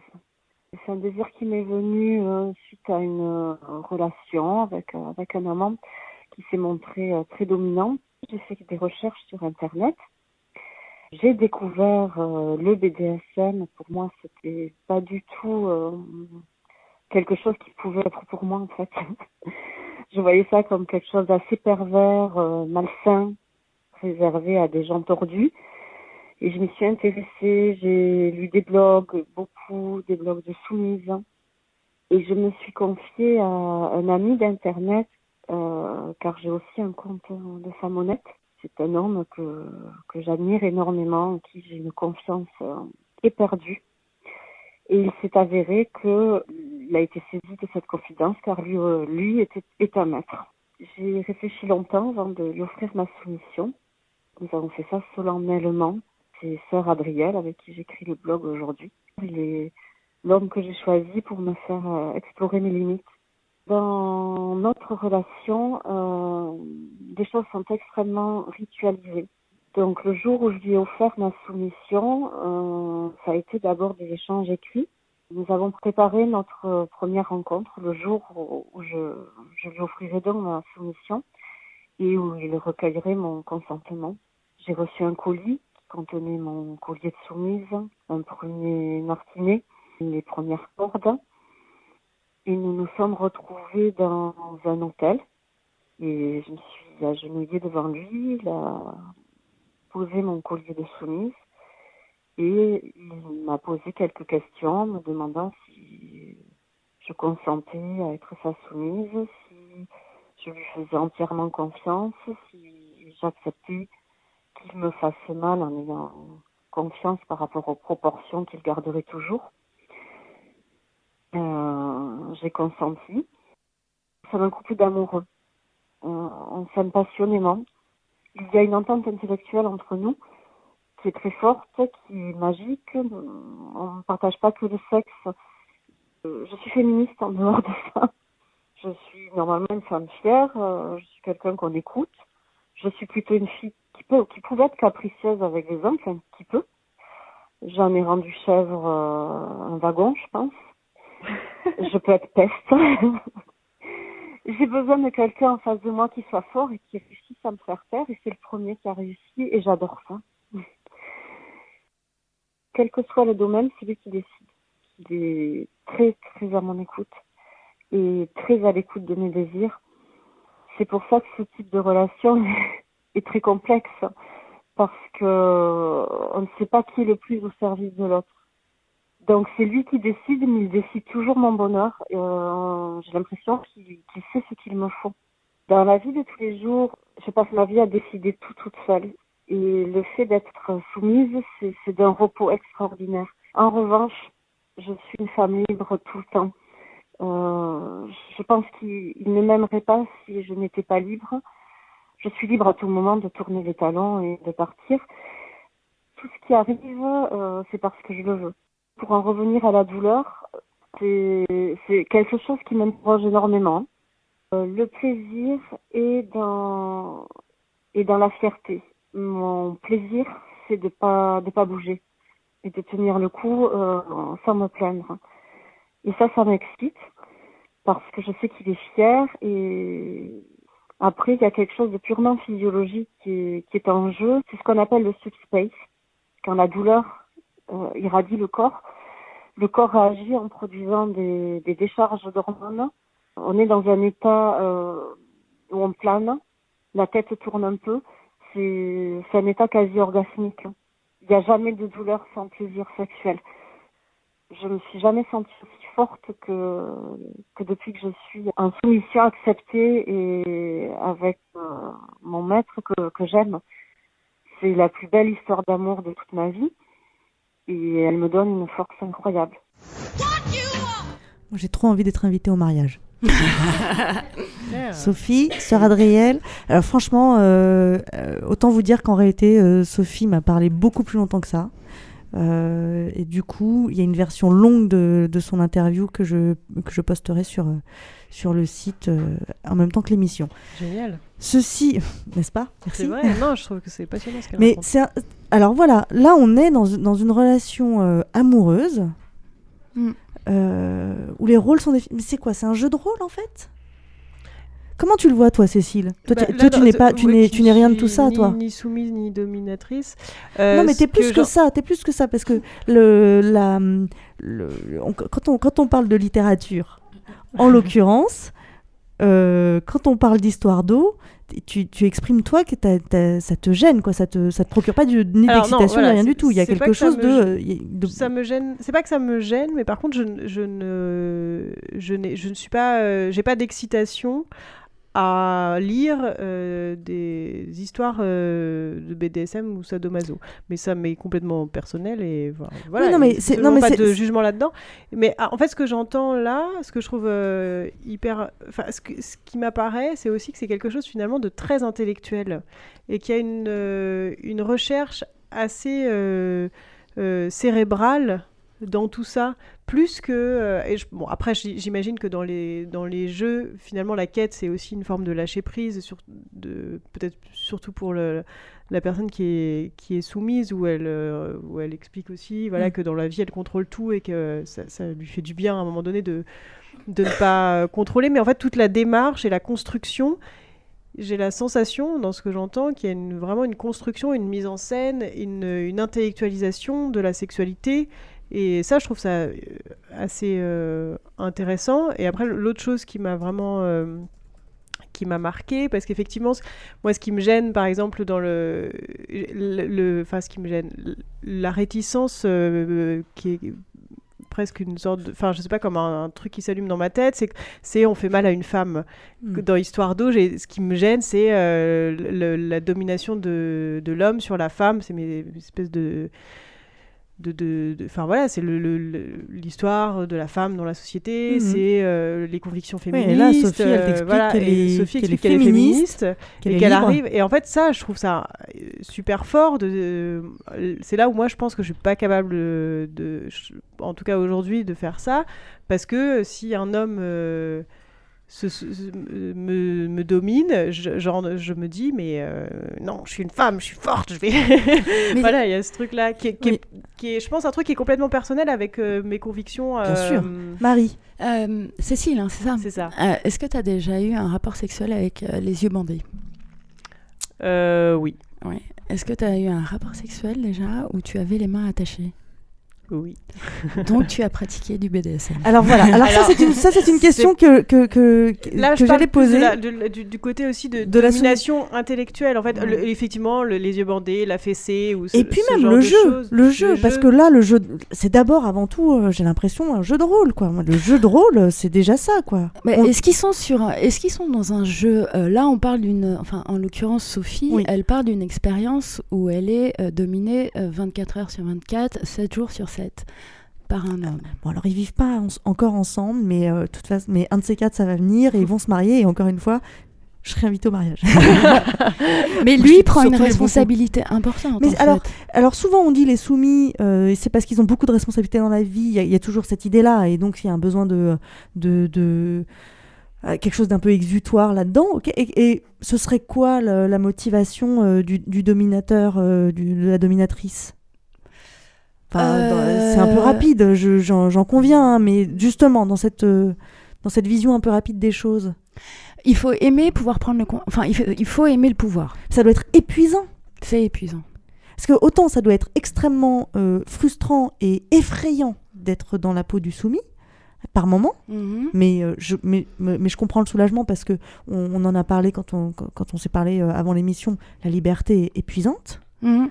C'est un désir qui m'est venu euh, suite à une euh, relation avec, euh, avec un amant qui s'est montré euh, très dominant. J'ai fait des recherches sur Internet. J'ai découvert euh, le BDSM. Pour moi, c'était pas du tout euh, quelque chose qui pouvait être pour moi en fait. Je voyais ça comme quelque chose d'assez pervers, euh, malsain, réservé à des gens tordus. Et je m'y suis intéressée, j'ai lu des blogs, beaucoup, des blogs de soumises. Et je me suis confiée à un ami d'Internet, euh, car j'ai aussi un compte de honnête. C'est un homme que, j'admire énormément, en qui j'ai une confiance euh, éperdue. Et il s'est avéré qu'il a été saisi de cette confidence, car lui, euh, lui était, est un maître. J'ai réfléchi longtemps avant de lui offrir ma soumission. Nous avons fait ça solennellement. C'est sœur Adrielle avec qui j'écris le blog aujourd'hui. Il est l'homme que j'ai choisi pour me faire euh, explorer mes limites. Dans notre relation, euh, des choses sont extrêmement ritualisées. Donc le jour où je lui ai offert ma soumission, euh, ça a été d'abord des échanges écrits. Nous avons préparé notre première rencontre le jour où je, je lui offrirai donc ma soumission et où il recueillerait mon consentement. J'ai reçu un colis qui contenait mon collier de soumise, un premier martinet, les premières cordes. Et nous nous sommes retrouvés dans un hôtel. Et je me suis agenouillée devant lui, il a posé mon collier de soumise. Et il m'a posé quelques questions, me demandant si je consentais à être sa soumise, si je lui faisais entièrement confiance, si j'acceptais qu'il me fasse mal en ayant confiance par rapport aux proportions qu'il garderait toujours. Euh, j'ai consenti. C'est un couple d'amoureux. on s'aime passionnément. Il y a une entente intellectuelle entre nous qui est très forte, qui est magique. On ne partage pas que le sexe. Je suis féministe en dehors de ça. Je suis normalement une femme fière. Je suis quelqu'un qu'on écoute. Je suis plutôt une fille qui peut, qui pouvait être capricieuse avec les hommes, un petit peu. J'en ai rendu chèvre euh, un wagon, je pense. je peux être peste. J'ai besoin de quelqu'un en face de moi qui soit fort et qui réussisse à me faire taire. Et c'est le premier qui a réussi et j'adore ça. Quel que soit le domaine, c'est lui qui décide. Il est très, très à mon écoute et très à l'écoute de mes désirs. C'est pour ça que ce type de relation est très complexe parce que on ne sait pas qui est le plus au service de l'autre. Donc c'est lui qui décide, mais il décide toujours mon bonheur. Euh, J'ai l'impression qu'il sait ce qu'il me faut. Dans la vie de tous les jours, je passe ma vie à décider tout toute seule. Et le fait d'être soumise, c'est d'un repos extraordinaire. En revanche, je suis une femme libre tout le temps. Euh, je pense qu'il ne m'aimerait pas si je n'étais pas libre. Je suis libre à tout moment de tourner les talons et de partir. Tout ce qui arrive, euh, c'est parce que je le veux. Pour en revenir à la douleur, c'est quelque chose qui m'interroge énormément. Euh, le plaisir est dans, est dans la fierté. Mon plaisir, c'est de pas de pas bouger et de tenir le coup euh, sans me plaindre. Et ça, ça m'excite parce que je sais qu'il est fier et après, il y a quelque chose de purement physiologique qui est, qui est en jeu. C'est ce qu'on appelle le space. Quand la douleur irradie le corps, le corps réagit en produisant des, décharges d'hormones. On est dans un état euh, où on plane, la tête tourne un peu. C'est un état quasi orgasmique. Il n'y a jamais de douleur sans plaisir sexuel je me suis jamais sentie aussi forte que, depuis que je suis en soumission acceptée et avec euh, mon maître que j'aime. C'est la plus belle histoire d'amour de toute ma vie et elle me donne une force incroyable. J'ai trop envie d'être invitée au mariage. Sophie, sœur Adrielle. Alors franchement, euh, euh, autant vous dire qu'en réalité, Sophie m'a parlé beaucoup plus longtemps que ça. Euh, et du coup, il y a une version longue de, de, son interview que je, que je posterai sur, euh, sur le site euh, en même temps que l'émission. Génial. Ceci, n'est-ce pas? C'est vrai, non, je trouve que c'est passionnant ce qu'elle Mais c'est alors voilà, là on est dans, dans une relation amoureuse mm. où les rôles sont définis. Mais c'est quoi? C'est un jeu de rôle en fait? Comment tu le vois, toi, Cécile? Toi, bah, tu n'es pas, tu n'es, tu n'es rien de tout ça, toi. Ni soumise ni dominatrice. Euh, non, mais t'es plus que, ça. T'es plus que ça parce que le, la, le, quand on quand on parle de littérature, en l'occurrence, euh, quand on parle d'histoire d'eau, tu, tu, exprimes toi que ça te gêne, quoi. Ça te, ça te procure pas du, ni d'excitation ni rien du tout. Il y a quelque chose de, de, Ça me gêne. C'est pas que ça me gêne, mais par contre, je, je ne, je, je ne suis pas, euh, j'ai pas d'excitation à lire euh, des histoires euh, de BDSM ou sadomaso. Mais ça m'est complètement personnel et voilà. non, mais c'est non mais pas de jugement là-dedans. Mais ah, en fait, ce que j'entends là, ce que je trouve euh, hyper, enfin, ce, ce, qui m'apparaît, c'est aussi que c'est quelque chose finalement de très intellectuel et qu'il y a une une recherche assez cérébrale dans tout ça, plus que... Euh, et bon, après, j'imagine que dans les, dans les jeux, finalement, la quête, c'est aussi une forme de lâcher prise, sur, peut-être surtout pour le, la personne qui est, qui est soumise, où elle, euh, où elle explique aussi voilà, mm. que dans la vie, elle contrôle tout et que ça, ça, lui fait du bien à un moment donné de, de ne pas contrôler. Mais en fait, toute la démarche et la construction j'ai la sensation, dans ce que j'entends, qu'il y a une, vraiment une construction, une mise en scène, une, une, intellectualisation de la sexualité et ça, je trouve ça euh, assez euh, intéressant. Et après, l'autre chose qui m'a vraiment euh, qui m'a marqué parce qu'effectivement moi ce qui me gêne par exemple dans le le enfin ce qui me gêne la réticence qui est presque une sorte de enfin je sais pas comme un, truc qui s'allume dans ma tête c'est c'est on fait mal à une femme mm. dans Histoire d'eau ce qui me gêne c'est la domination de, de l'homme sur la femme c'est mes espèces de de, de, voilà, c'est le- le- le- l'histoire de la femme dans la société, Mhm. c'est euh, les convictions Ouais, féministes. et là, Sophie, elle euh, t'explique voilà, qu'elle est- féministe, et qu'elle arrive. Et en fait, ça, je trouve ça euh, super fort. De, c'est là où moi, je pense que je suis pas capable de, je- en tout cas aujourd'hui, de faire ça, parce que si un homme euh, se- se- se- me, me domine, je, genre, je me dis, mais euh, non, je suis une femme, je suis forte, je vais. voilà, il y a ce truc-là qui, est- qui, est- qui est, je pense, un truc qui est complètement personnel avec euh, mes convictions. Bien euh, sûr. Marie. Euh, Cécile, hein, c'est ça? C'est ça. Euh, Est-ce que tu as déjà eu un rapport sexuel avec euh, les yeux bandés? Euh, oui. Oui. Est-ce que tu as eu un rapport sexuel déjà où tu avais les mains attachées? Oui. Donc tu as pratiqué du BDSM. Alors voilà, alors, ça Alors, c'est une, ça, c'est une question que, que, que, que- Là, que je parle j'allais de poser. la- de la- du, du côté aussi de, De la domination intellectuelle. En fait, le- effectivement, le- les yeux bandés, la fessée ou ce, Et puis ce même genre le de jeu, le jeu, parce que là le jeu, c'est d'abord avant tout, euh, j'ai l'impression un jeu de rôle quoi. Le jeu de rôle, euh, c'est déjà ça quoi. Mais On- est-ce qu'ils sont sur, est-ce qu'ils sont dans un jeu euh, Là, on parle d'une, enfin, en l'occurrence, Sophie, Oui. elle parle d'une expérience où elle est euh, dominée euh, 24 heures sur 24, 7 jours sur 7 par un homme. Bon alors ils vivent pas en- encore ensemble, mais euh, toute façon, mais un de ces quatre ça va venir et ils vont se marier et encore une fois, je serai invitée au mariage. Mais lui prend une responsabilité importante. Mais en alors, fait. alors souvent on dit les soumis, euh, c'est parce qu'ils ont beaucoup de responsabilités dans la vie. Il y, a- il y a toujours cette idée-là, et donc il y a un besoin de, de, de- euh, quelque chose d'un peu exutoire là-dedans. ok et, et ce serait quoi la motivation euh, du, du dominateur, euh, du- de la dominatrice? Enfin, C'est un peu Euh. rapide, je- j'en conviens, hein, mais justement dans cette, euh, dans cette vision un peu rapide des choses, Il faut aimer pouvoir prendre le, enfin, il faut, il faut aimer le pouvoir. ça doit être épuisant. C'est épuisant. Parce que autant ça doit être extrêmement euh, frustrant et effrayant d'être dans la peau du soumis par moment, Mhm. mais, euh, je, mais, mais, mais je comprends le soulagement parce que on, on en a parlé quand on, quand, quand on s'est parlé avant l'émission, la liberté est épuisante. Mhm.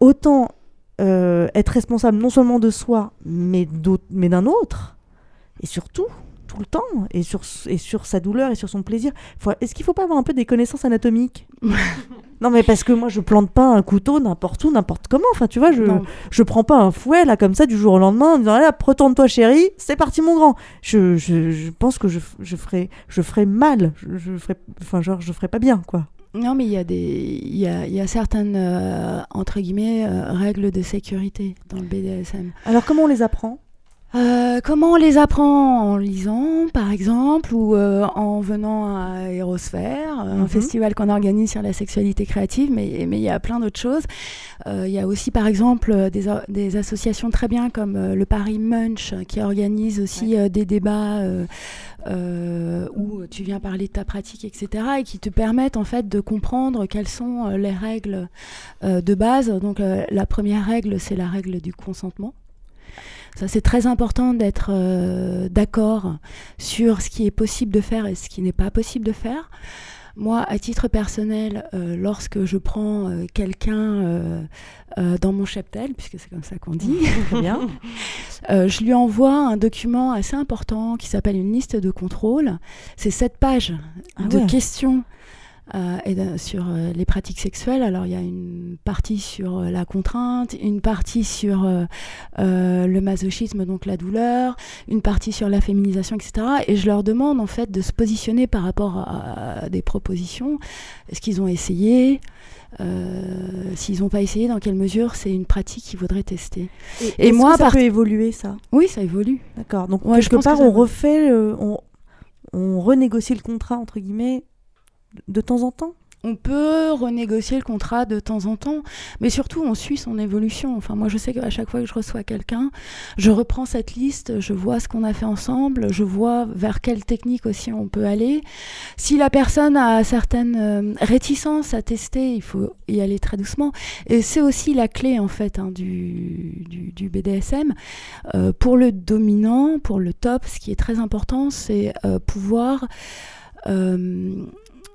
Autant euh, être responsable non seulement de soi, mais, mais d'un autre, et surtout tout le temps, et sur, et sur sa douleur et sur son plaisir. Est-ce qu'il faut pas avoir un peu des connaissances anatomiques? Non, mais parce que moi, je plante pas un couteau n'importe où, n'importe comment. Enfin, tu vois, je, Non. je prends pas un fouet là comme ça du jour au lendemain en disant hop, retourne-toi chérie, c'est parti mon grand. Je, je, je pense que je, je ferais je ferais mal, je, je ferais enfin genre je ferais pas bien quoi. Non, mais il y a des, il y a, y a certaines euh, entre guillemets euh, règles de sécurité dans le BDSM. Alors comment on les apprend? Euh, comment on les apprend En lisant, par exemple, ou euh, en venant à Aérosphère, euh, un Mhm. festival qu'on organise sur la sexualité créative, mais mais il y a plein d'autres choses. Euh, Il y a aussi, par exemple, des, associations très bien comme le Paris Munch, qui organise aussi des débats où tu viens parler de ta pratique, etc., et qui te permettent en fait de comprendre quelles sont les règles euh, de base. Donc la première règle, c'est la règle du consentement. Ça, c'est très important d'être euh, d'accord sur ce qui est possible de faire et ce qui n'est pas possible de faire. Moi, à titre personnel, euh, lorsque je prends euh, quelqu'un euh, dans mon cheptel, puisque c'est comme ça qu'on dit, bien. je lui envoie un document assez important qui s'appelle une liste de contrôle. C'est sept pages Ah de ouais. questions et de- sur euh, les pratiques sexuelles. Alors il y a une partie sur euh, la contrainte, une partie sur euh, euh, le masochisme, donc la douleur, une partie sur la féminisation, etc. Et je leur demande en fait de se positionner par rapport à, des propositions. Est-ce qu'ils ont essayé? Euh, S'ils n'ont pas essayé, dans quelle mesure c'est une pratique qu'ils voudraient tester? Et, est-ce moi, que ça par- peut évoluer ça? Oui, ça évolue. D'accord. Donc Ouais, je quelque que part ça on refait euh, on, on renégocie le contrat entre guillemets de temps en temps. On peut renégocier le contrat de temps en temps, mais surtout on suit son évolution. Enfin, moi je sais qu'à chaque fois que je reçois quelqu'un, je reprends cette liste, je vois ce qu'on a fait ensemble, je vois vers quelle technique aussi on peut aller. Si la personne a certaines euh, réticences à tester, il faut y aller très doucement. Et c'est aussi la clé en fait hein, du, BDSM. Euh, pour le dominant, pour le top, ce qui est très important, c'est euh, pouvoir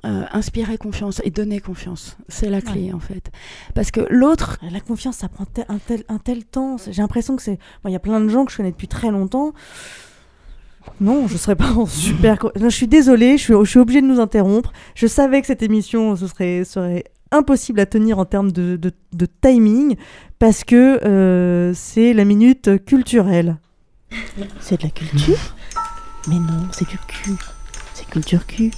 euh, inspirer confiance et donner confiance. C'est la clé en fait. Parce que l'autre, La confiance ça prend tel- un tel un tel temps. J'ai l'impression que c'est il y a plein de gens que je connais depuis très longtemps. Non, je serais pas en super. Non, je suis désolée, je suis, je suis obligée de nous interrompre. Je savais que cette émission ce serait, serait impossible à tenir en termes de, de- de timing parce que euh, c'est la minute culturelle. C'est de la culture? Mais non, c'est du cul. C'est culture cul.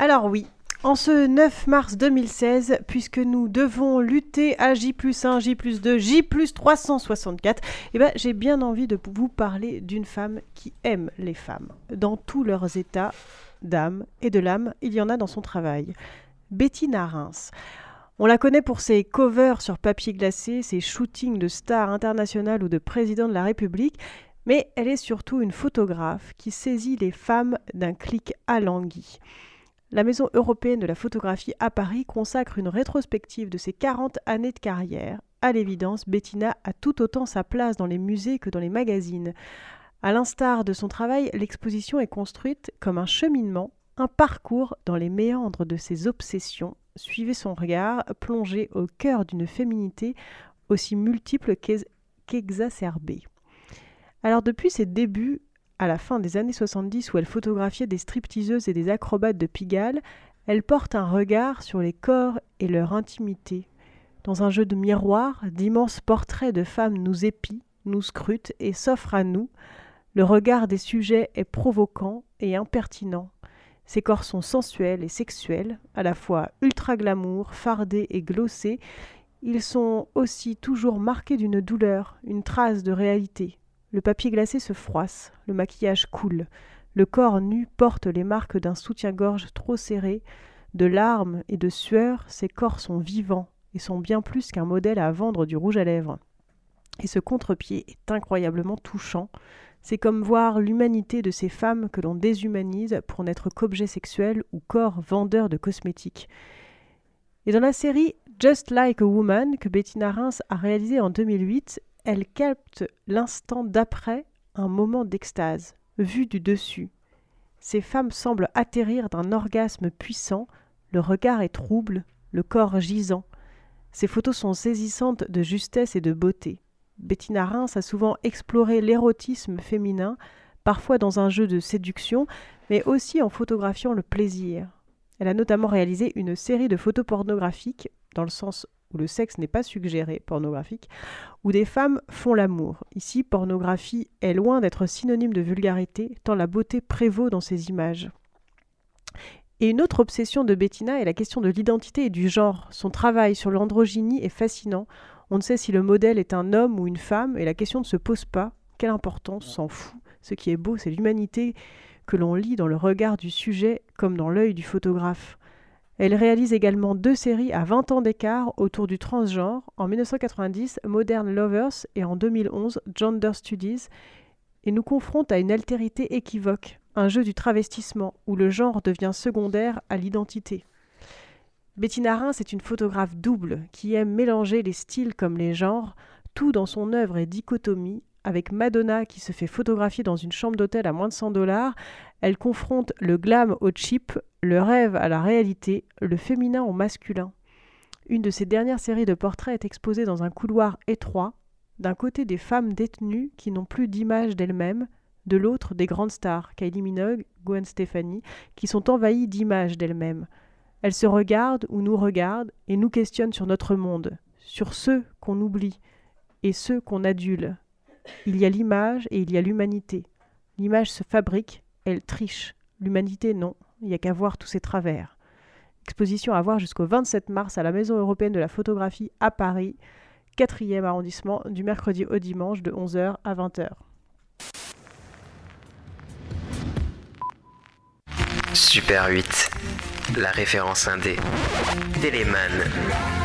Alors oui, en ce 9 mars 2016, puisque nous devons lutter à J plus 1, J plus 2, J plus 364, eh ben, j'ai bien envie de vous parler d'une femme qui aime les femmes. Dans tous leurs états d'âme et de l'âme, il y en a dans son travail. Bettina Reims. On la connaît pour ses covers sur papier glacé, ses shootings de stars internationales ou de présidents de la République, mais elle est surtout une photographe qui saisit les femmes d'un clic alangui. La Maison européenne de la photographie à Paris consacre une rétrospective de ses 40 années de carrière. À l'évidence, Bettina a tout autant sa place dans les musées que dans les magazines. À l'instar de son travail, l'exposition est construite comme un cheminement, un parcours dans les méandres de ses obsessions. Suivez son regard, plongé au cœur d'une féminité aussi multiple qu'ex- qu'exacerbée. Alors depuis ses débuts, à la fin des années 70 où elle photographiait des stripteaseuses et des acrobates de Pigalle, elle porte un regard sur les corps et leur intimité. Dans un jeu de miroir, d'immenses portraits de femmes nous épient, nous scrutent et s'offrent à nous. Le regard des sujets est provoquant et impertinent. Ces corps sont sensuels et sexuels, à la fois ultra glamour, fardés et glossés. Ils sont aussi toujours marqués d'une douleur, une trace de réalité. Le papier glacé se froisse, le maquillage coule, le corps nu porte les marques d'un soutien-gorge trop serré, de larmes et de sueur, ces corps sont vivants et sont bien plus qu'un modèle à vendre du rouge à lèvres. Et ce contre-pied est incroyablement touchant. C'est comme voir l'humanité de ces femmes que l'on déshumanise pour n'être qu'objet sexuel ou corps vendeur de cosmétiques. Et dans la série Just Like a Woman que Bettina Reims a réalisée en 2008, elle capte l'instant d'après un moment d'extase, vu du dessus. Ces femmes semblent atterrir d'un orgasme puissant, le regard est trouble, le corps gisant. Ces photos sont saisissantes de justesse et de beauté. Bettina Reims a souvent exploré l'érotisme féminin, parfois dans un jeu de séduction, mais aussi en photographiant le plaisir. Elle a notamment réalisé une série de photos pornographiques, dans le sens où le sexe n'est pas suggéré, pornographique, où des femmes font l'amour. Ici, pornographie est loin d'être synonyme de vulgarité, tant la beauté prévaut dans ces images. Et une autre obsession de Bettina est la question de l'identité et du genre. Son travail sur l'androgynie est fascinant. On ne sait si le modèle est un homme ou une femme, et la question ne se pose pas. Quelle importance s'en fout? Ce qui est beau, c'est l'humanité que l'on lit dans le regard du sujet comme dans l'œil du photographe. Elle réalise également deux séries à 20 ans d'écart autour du transgenre, en 1990 Modern Lovers et en 2011 Gender Studies, et nous confronte à une altérité équivoque, un jeu du travestissement où le genre devient secondaire à l'identité. Bettina Reims est une photographe double qui aime mélanger les styles comme les genres, tout dans son œuvre est dichotomie, avec Madonna qui se fait photographier dans une chambre d'hôtel à moins de 100 dollars, elle confronte le glam au cheap, le rêve à la réalité, le féminin au masculin. Une de ses dernières séries de portraits est exposée dans un couloir étroit, d'un côté des femmes détenues qui n'ont plus d'image d'elles-mêmes, de l'autre des grandes stars, Kylie Minogue, Gwen Stefani, qui sont envahies d'images d'elles-mêmes. Elles se regardent ou nous regardent et nous questionnent sur notre monde, sur ceux qu'on oublie et ceux qu'on adule. Il y a l'image et il y a l'humanité. L'image se fabrique, elle triche. L'humanité, non. Il n'y a qu'à voir tous ses travers. Exposition à voir jusqu'au 27 mars à la Maison européenne de la photographie à Paris, 4e arrondissement, du mercredi au dimanche de 11h à 20h. Super 8, la référence indé. Téléman.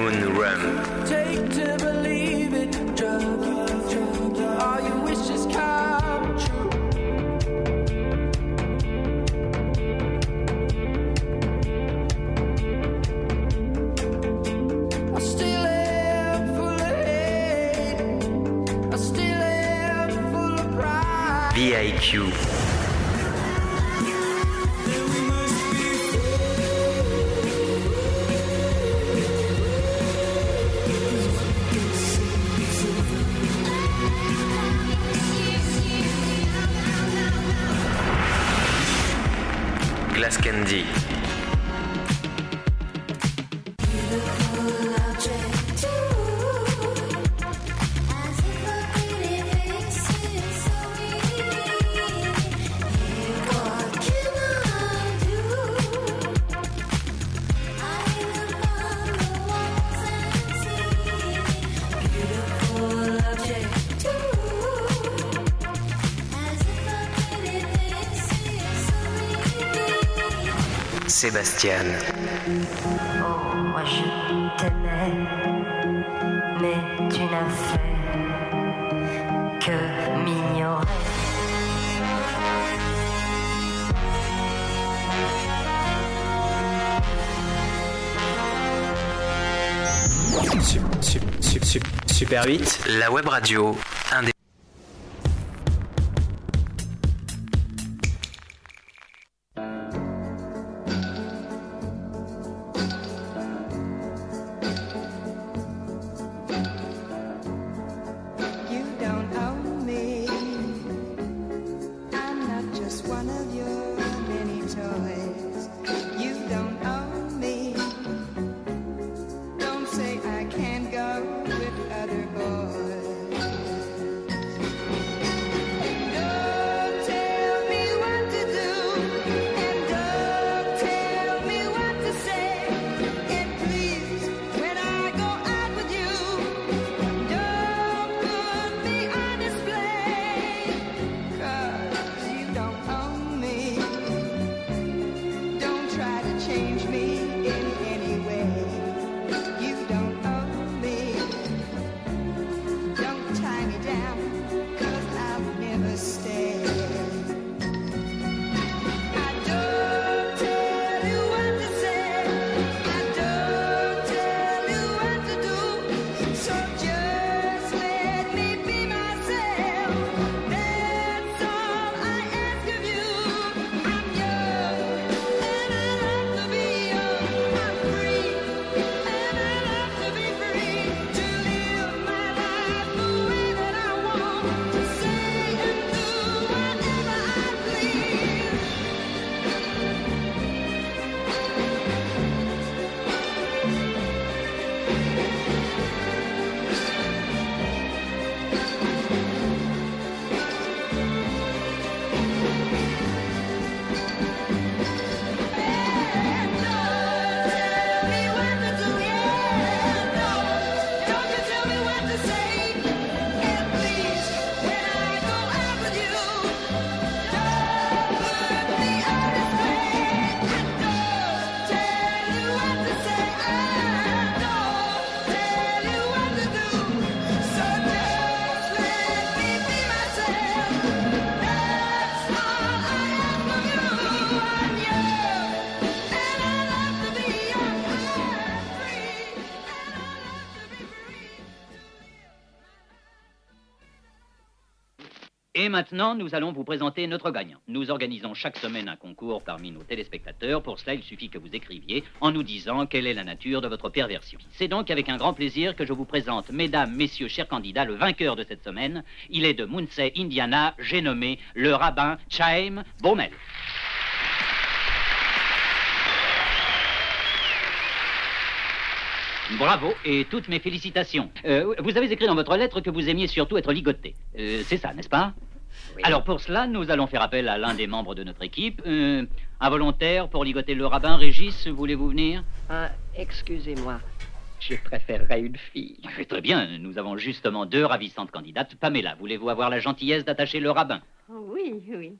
Moon. Take to believe it, drug, drug, all your wishes come true. I 演技。Sébastien. Oh, moi je t'aimais, mais tu n'as fait que m'ignorer. Super 8. La web radio. Indé- maintenant, nous allons vous présenter notre gagnant. Nous organisons chaque semaine un concours parmi nos téléspectateurs. Pour cela, il suffit que vous écriviez en nous disant quelle est la nature de votre perversion. C'est donc avec un grand plaisir que je vous présente, mesdames, messieurs, chers candidats, le vainqueur de cette semaine. Il est de Muncie, Indiana. J'ai nommé le rabbin Chaim Baumel. Bravo et toutes mes félicitations. Euh, vous avez écrit dans votre lettre que vous aimiez surtout être ligoté. Euh, c'est ça, n'est-ce pas? Alors pour cela, nous allons faire appel à l'un des membres de notre équipe. Euh, un volontaire pour ligoter le rabbin. Régis, voulez-vous venir? Ah, excusez-moi. Je préférerais une fille. Eh, Très bien, nous avons justement deux ravissantes candidates. Pamela, voulez-vous avoir la gentillesse d'attacher le rabbin? Oui, oui.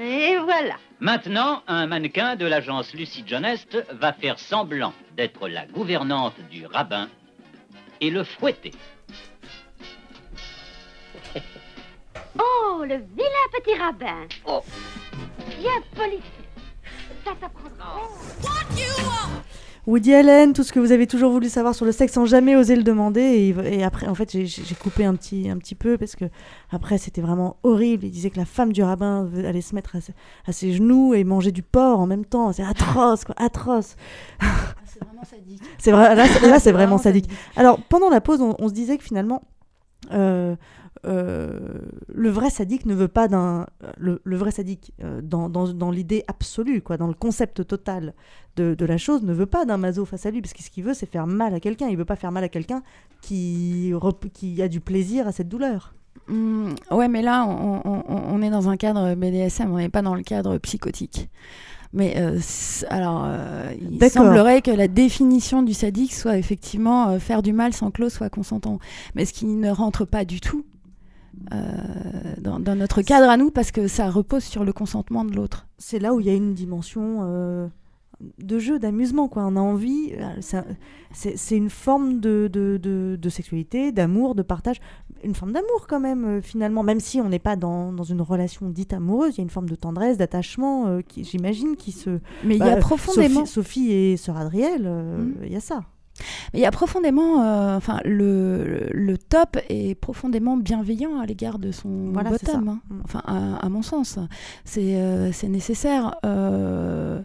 Et voilà. Maintenant, un mannequin de l'agence Lucie John Est va faire semblant d'être la gouvernante du rabbin et le fouetter. Oh, le vilain petit rabbin. Oh. Bien policier. Ça s'apprendra. Woody Allen, tout ce que vous avez toujours voulu savoir sur le sexe sans jamais oser le demander. Et, et après, en fait, j'ai- coupé un petit, un petit peu parce que après, c'était vraiment horrible. Il disait que la femme du rabbin allait se mettre à, ses- à ses genoux et manger du porc en même temps. C'est atroce, quoi, atroce. C'est vraiment sadique. C'est vrai, là, c'est- là, c'est vraiment Vraiment sadique. Alors, pendant la pause, on, on se disait que finalement, euh, euh, le vrai sadique ne veut pas d'un. Le, le vrai sadique, euh, dans, dans, dans l'idée absolue, quoi, dans le concept total de, de la chose, ne veut pas d'un maso face à lui, parce que ce qu'il veut, c'est faire mal à quelqu'un. Il veut pas faire mal à quelqu'un qui, qui a du plaisir à cette douleur. Hmm, ouais, mais là, on, on- on est dans un cadre BDSM, on n'est pas dans le cadre psychotique. Mais euh, alors, euh, il semblerait que la définition du sadique soit effectivement euh, faire du mal sans que l'autre soit consentant. Mais ce qui ne rentre pas du tout euh, dans, dans notre cadre à nous, parce que ça repose sur le consentement de l'autre. C'est là où il y a une dimension euh, de jeu, d'amusement. quoi. On a envie. euh, C'est une forme de, de, de- de sexualité, d'amour, de partage. Une forme d'amour, quand même, euh, finalement. Même si on n'est pas dans, dans une relation dite amoureuse, il y a une forme de tendresse, d'attachement, qui, j'imagine, qui se. Mais il y a Bah, profondément- Sophie, Sophie et Sœur Adrielle, euh, Mhm. il y a ça. Mais il y a profondément, euh, enfin, le, le top est profondément bienveillant à l'égard de son Voilà, bottom. hein. Mm. Enfin, à, à mon sens, c'est euh, nécessaire. Euh,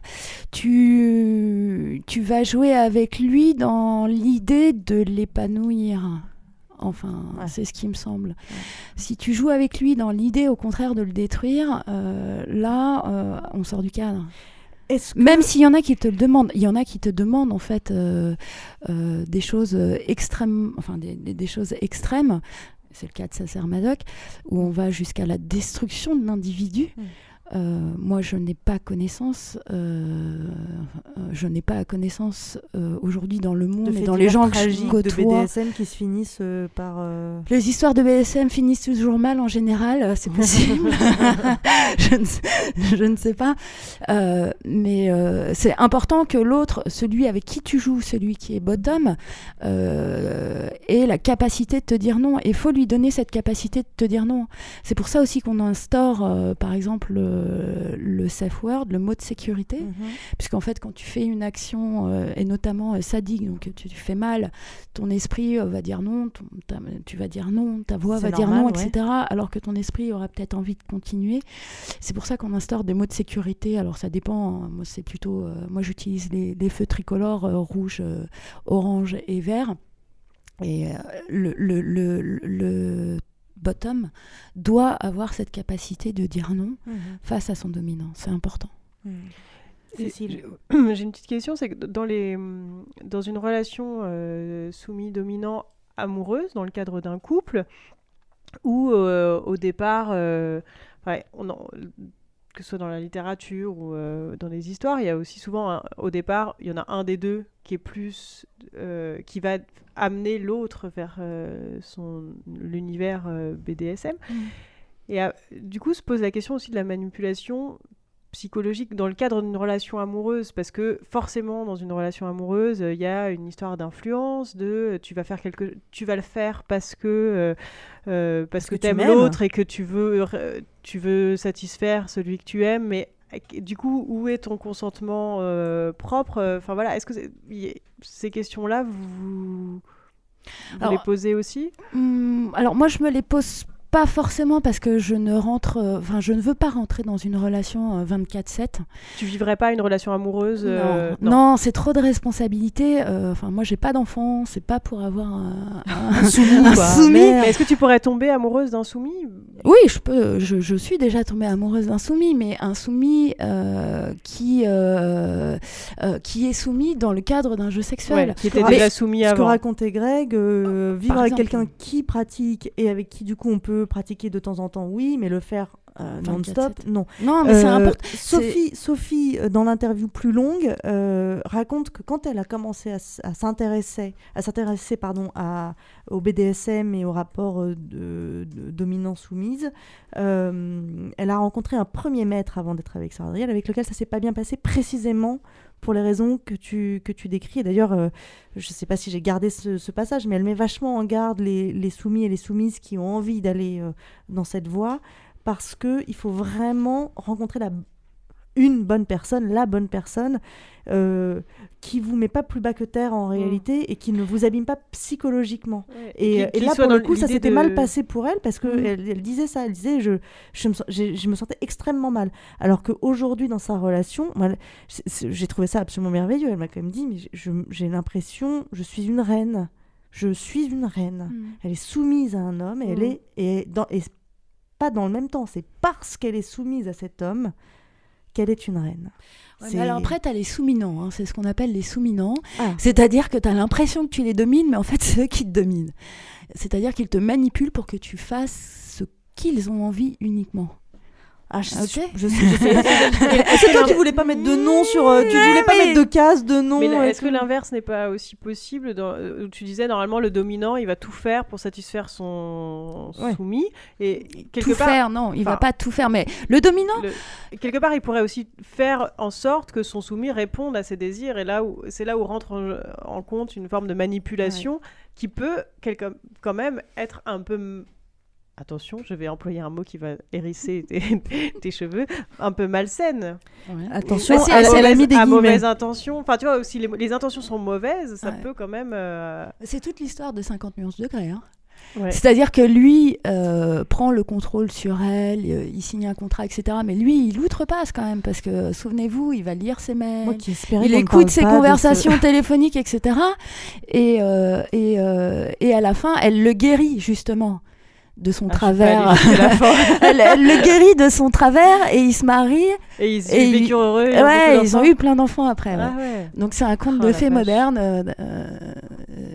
tu, tu vas jouer avec lui dans l'idée de l'épanouir. Enfin, c'est ce qui me semble. Si tu joues avec lui dans l'idée, au contraire, de le détruire, là, on sort du cadre. Même s'il y en a qui te le demandent, il y en a qui te demandent en fait euh, euh, des choses euh, extrêmes, enfin des, des- des choses extrêmes. C'est le cas de Sacermadoc, où on va jusqu'à la destruction de l'individu. Euh, moi, je n'ai pas connaissance, euh, je n'ai pas connaissance euh, aujourd'hui dans le monde et dans les gens que je côtoie. de BDSM qui se finissent euh, par. euh, Les histoires de BSM finissent toujours mal en général, c'est possible. je, ne sais, je ne sais pas. Mais c'est important que l'autre, celui avec qui tu joues, celui qui est bottom, ait la capacité de te dire non. Et il faut lui donner cette capacité de te dire non. C'est pour ça aussi qu'on instaure, par exemple, le, le safe word, le mot de sécurité. Mhm. Puisqu'en fait, quand tu fais une action, euh, et notamment euh, sadique, donc tu, tu fais mal, ton esprit euh, va dire non, ton- tu vas dire non, ta voix va dire non, ouais. etc. Alors que ton esprit aura peut-être envie de continuer. C'est pour ça qu'on instaure des mots de sécurité. Alors ça dépend. hein. Moi, c'est plutôt. euh, moi, j'utilise les, les feux tricolores euh, rouge, euh, orange et vert. Et euh, le, le, le, le bottom doit avoir cette capacité de dire non Mhm. face à son dominant. C'est important. Et Cécile. J'ai une petite question, c'est que dans, les, hum, dans une relation euh, soumis-dominant amoureuse, dans le cadre d'un couple, où euh, au départ, euh, ouais, on en- que ce soit dans la littérature ou euh, dans les histoires, il y a aussi souvent, un- au départ, il y en a un des deux qui est plus, euh, qui va amener l'autre vers euh, son l'univers BDSM. Et euh, du coup, se pose la question aussi de la manipulation psychologique dans le cadre d'une relation amoureuse, parce que forcément, dans une relation amoureuse, euh, il y a une histoire d'influence, de euh, tu vas faire quelque, tu vas le faire parce que euh, euh, parce, que, que tu aimes l'autre et que tu veux tu veux satisfaire celui que tu aimes, mais du coup, où est ton consentement propre? Enfin voilà, est-ce que ces questions-là, vous, vous les posez aussi? Hum, alors moi je me les pose pas forcément parce que je ne rentre, euh, enfin je ne veux pas rentrer dans une relation euh, 24/7. Tu vivrais pas une relation amoureuse euh, non, non, c'est trop de responsabilités. euh, Enfin moi j'ai pas d'enfant, c'est pas pour avoir un, un- soumis, un soumis. Mais est-ce que tu pourrais tomber amoureuse d'un soumis Oui, je peux. Je, je suis déjà tombée amoureuse d'un soumis, mais un soumis euh, qui euh, euh, qui est soumis dans le cadre d'un jeu sexuel. Ouais, qui était déjà soumis Ce que avant. racontait Greg, euh, vivre avec quelqu'un qui pratique et avec qui du coup on peut pratiquer de temps en temps, oui, mais le faire euh, 24/7. non-stop, non. Non, mais c'est important. Sophie, Sophie, euh, dans l'interview plus longue, euh, raconte que quand elle a commencé à, s'intéresser, à s'intéresser pardon, à, au BDSM et au rapport euh, de, de dominant-soumise, euh, elle a rencontré un premier maître avant d'être avec Sarah Adriel, avec lequel ça s'est pas bien passé précisément pour les raisons que tu, que tu décris. Et d'ailleurs, euh, je ne sais pas si j'ai gardé ce, passage, mais elle met vachement en garde les, les soumis et les soumises qui ont envie d'aller euh, dans cette voie, parce qu'il faut vraiment rencontrer la, une bonne personne, la bonne personne, euh, qui vous met pas plus bas que terre en réalité et qui ne vous abîme pas psychologiquement. Ouais, Et, qui là, pour le coup, ça s'était de- mal passé pour elle parce que Mhm. elle, elle disait ça, elle disait je, je, me, je me sentais extrêmement mal. Alors qu'aujourd'hui, dans sa relation, j'ai trouvé ça absolument merveilleux. Elle m'a quand même dit mais j'ai l'impression, je suis une reine. Je suis une reine. Mm. Elle est soumise à un homme et elle Mm. est et dans et pas dans le même temps. C'est parce qu'elle est soumise à cet homme qu'elle est une reine. Ouais, alors après, tu as les souminants, hein, c'est ce qu'on appelle les souminants. Ah. C'est-à-dire que tu as l'impression que tu les domines, mais en fait, c'est eux qui te dominent. C'est-à-dire qu'ils te manipulent pour que tu fasses ce qu'ils ont envie uniquement. Ah, je, sais, je sais. C'est toi qui voulais pas mettre de nom sur. euh, tu voulais pas mais- mettre de case, de nom. Mais est-ce que l'inverse n'est pas aussi possible dans, euh, où Tu disais normalement le dominant, il va tout faire pour satisfaire son Ouais. soumis et quelque Tout part, faire, non, il va pas tout faire. Mais le dominant, le- quelque part, il pourrait aussi faire en sorte que son soumis réponde à ses désirs. Et là où c'est là où rentre en, en compte une forme de manipulation qui peut quelque, quand même être un peu. Attention, je vais employer un mot qui va hérisser tes, tes cheveux, un peu malsaine. Attention, Bah, à elle a mauvaise- mis des à mauvaise intention. Enfin, tu vois, si les, les intentions sont mauvaises, ça Ouais. peut quand même. euh, c'est toute l'histoire de 50 nuances degrés. hein. ouais. C'est-à-dire que lui euh, prend le contrôle sur elle, euh, il signe un contrat, etc. Mais lui, il outrepasse quand même, parce que souvenez-vous, il va lire ses mails, Moi qui espérais il écoute ses conversations ce- téléphoniques, etc. Et, euh, et, euh, et à la fin, elle le guérit justement de son Ah, travers. elle, elle le guérit de son travers et ils se marient. Et ils Et ils vécurent heureux. Ouais, ils ont eu plein d'enfants après. Ah ouais. Donc c'est un conte Oh de fées moderne. euh, euh,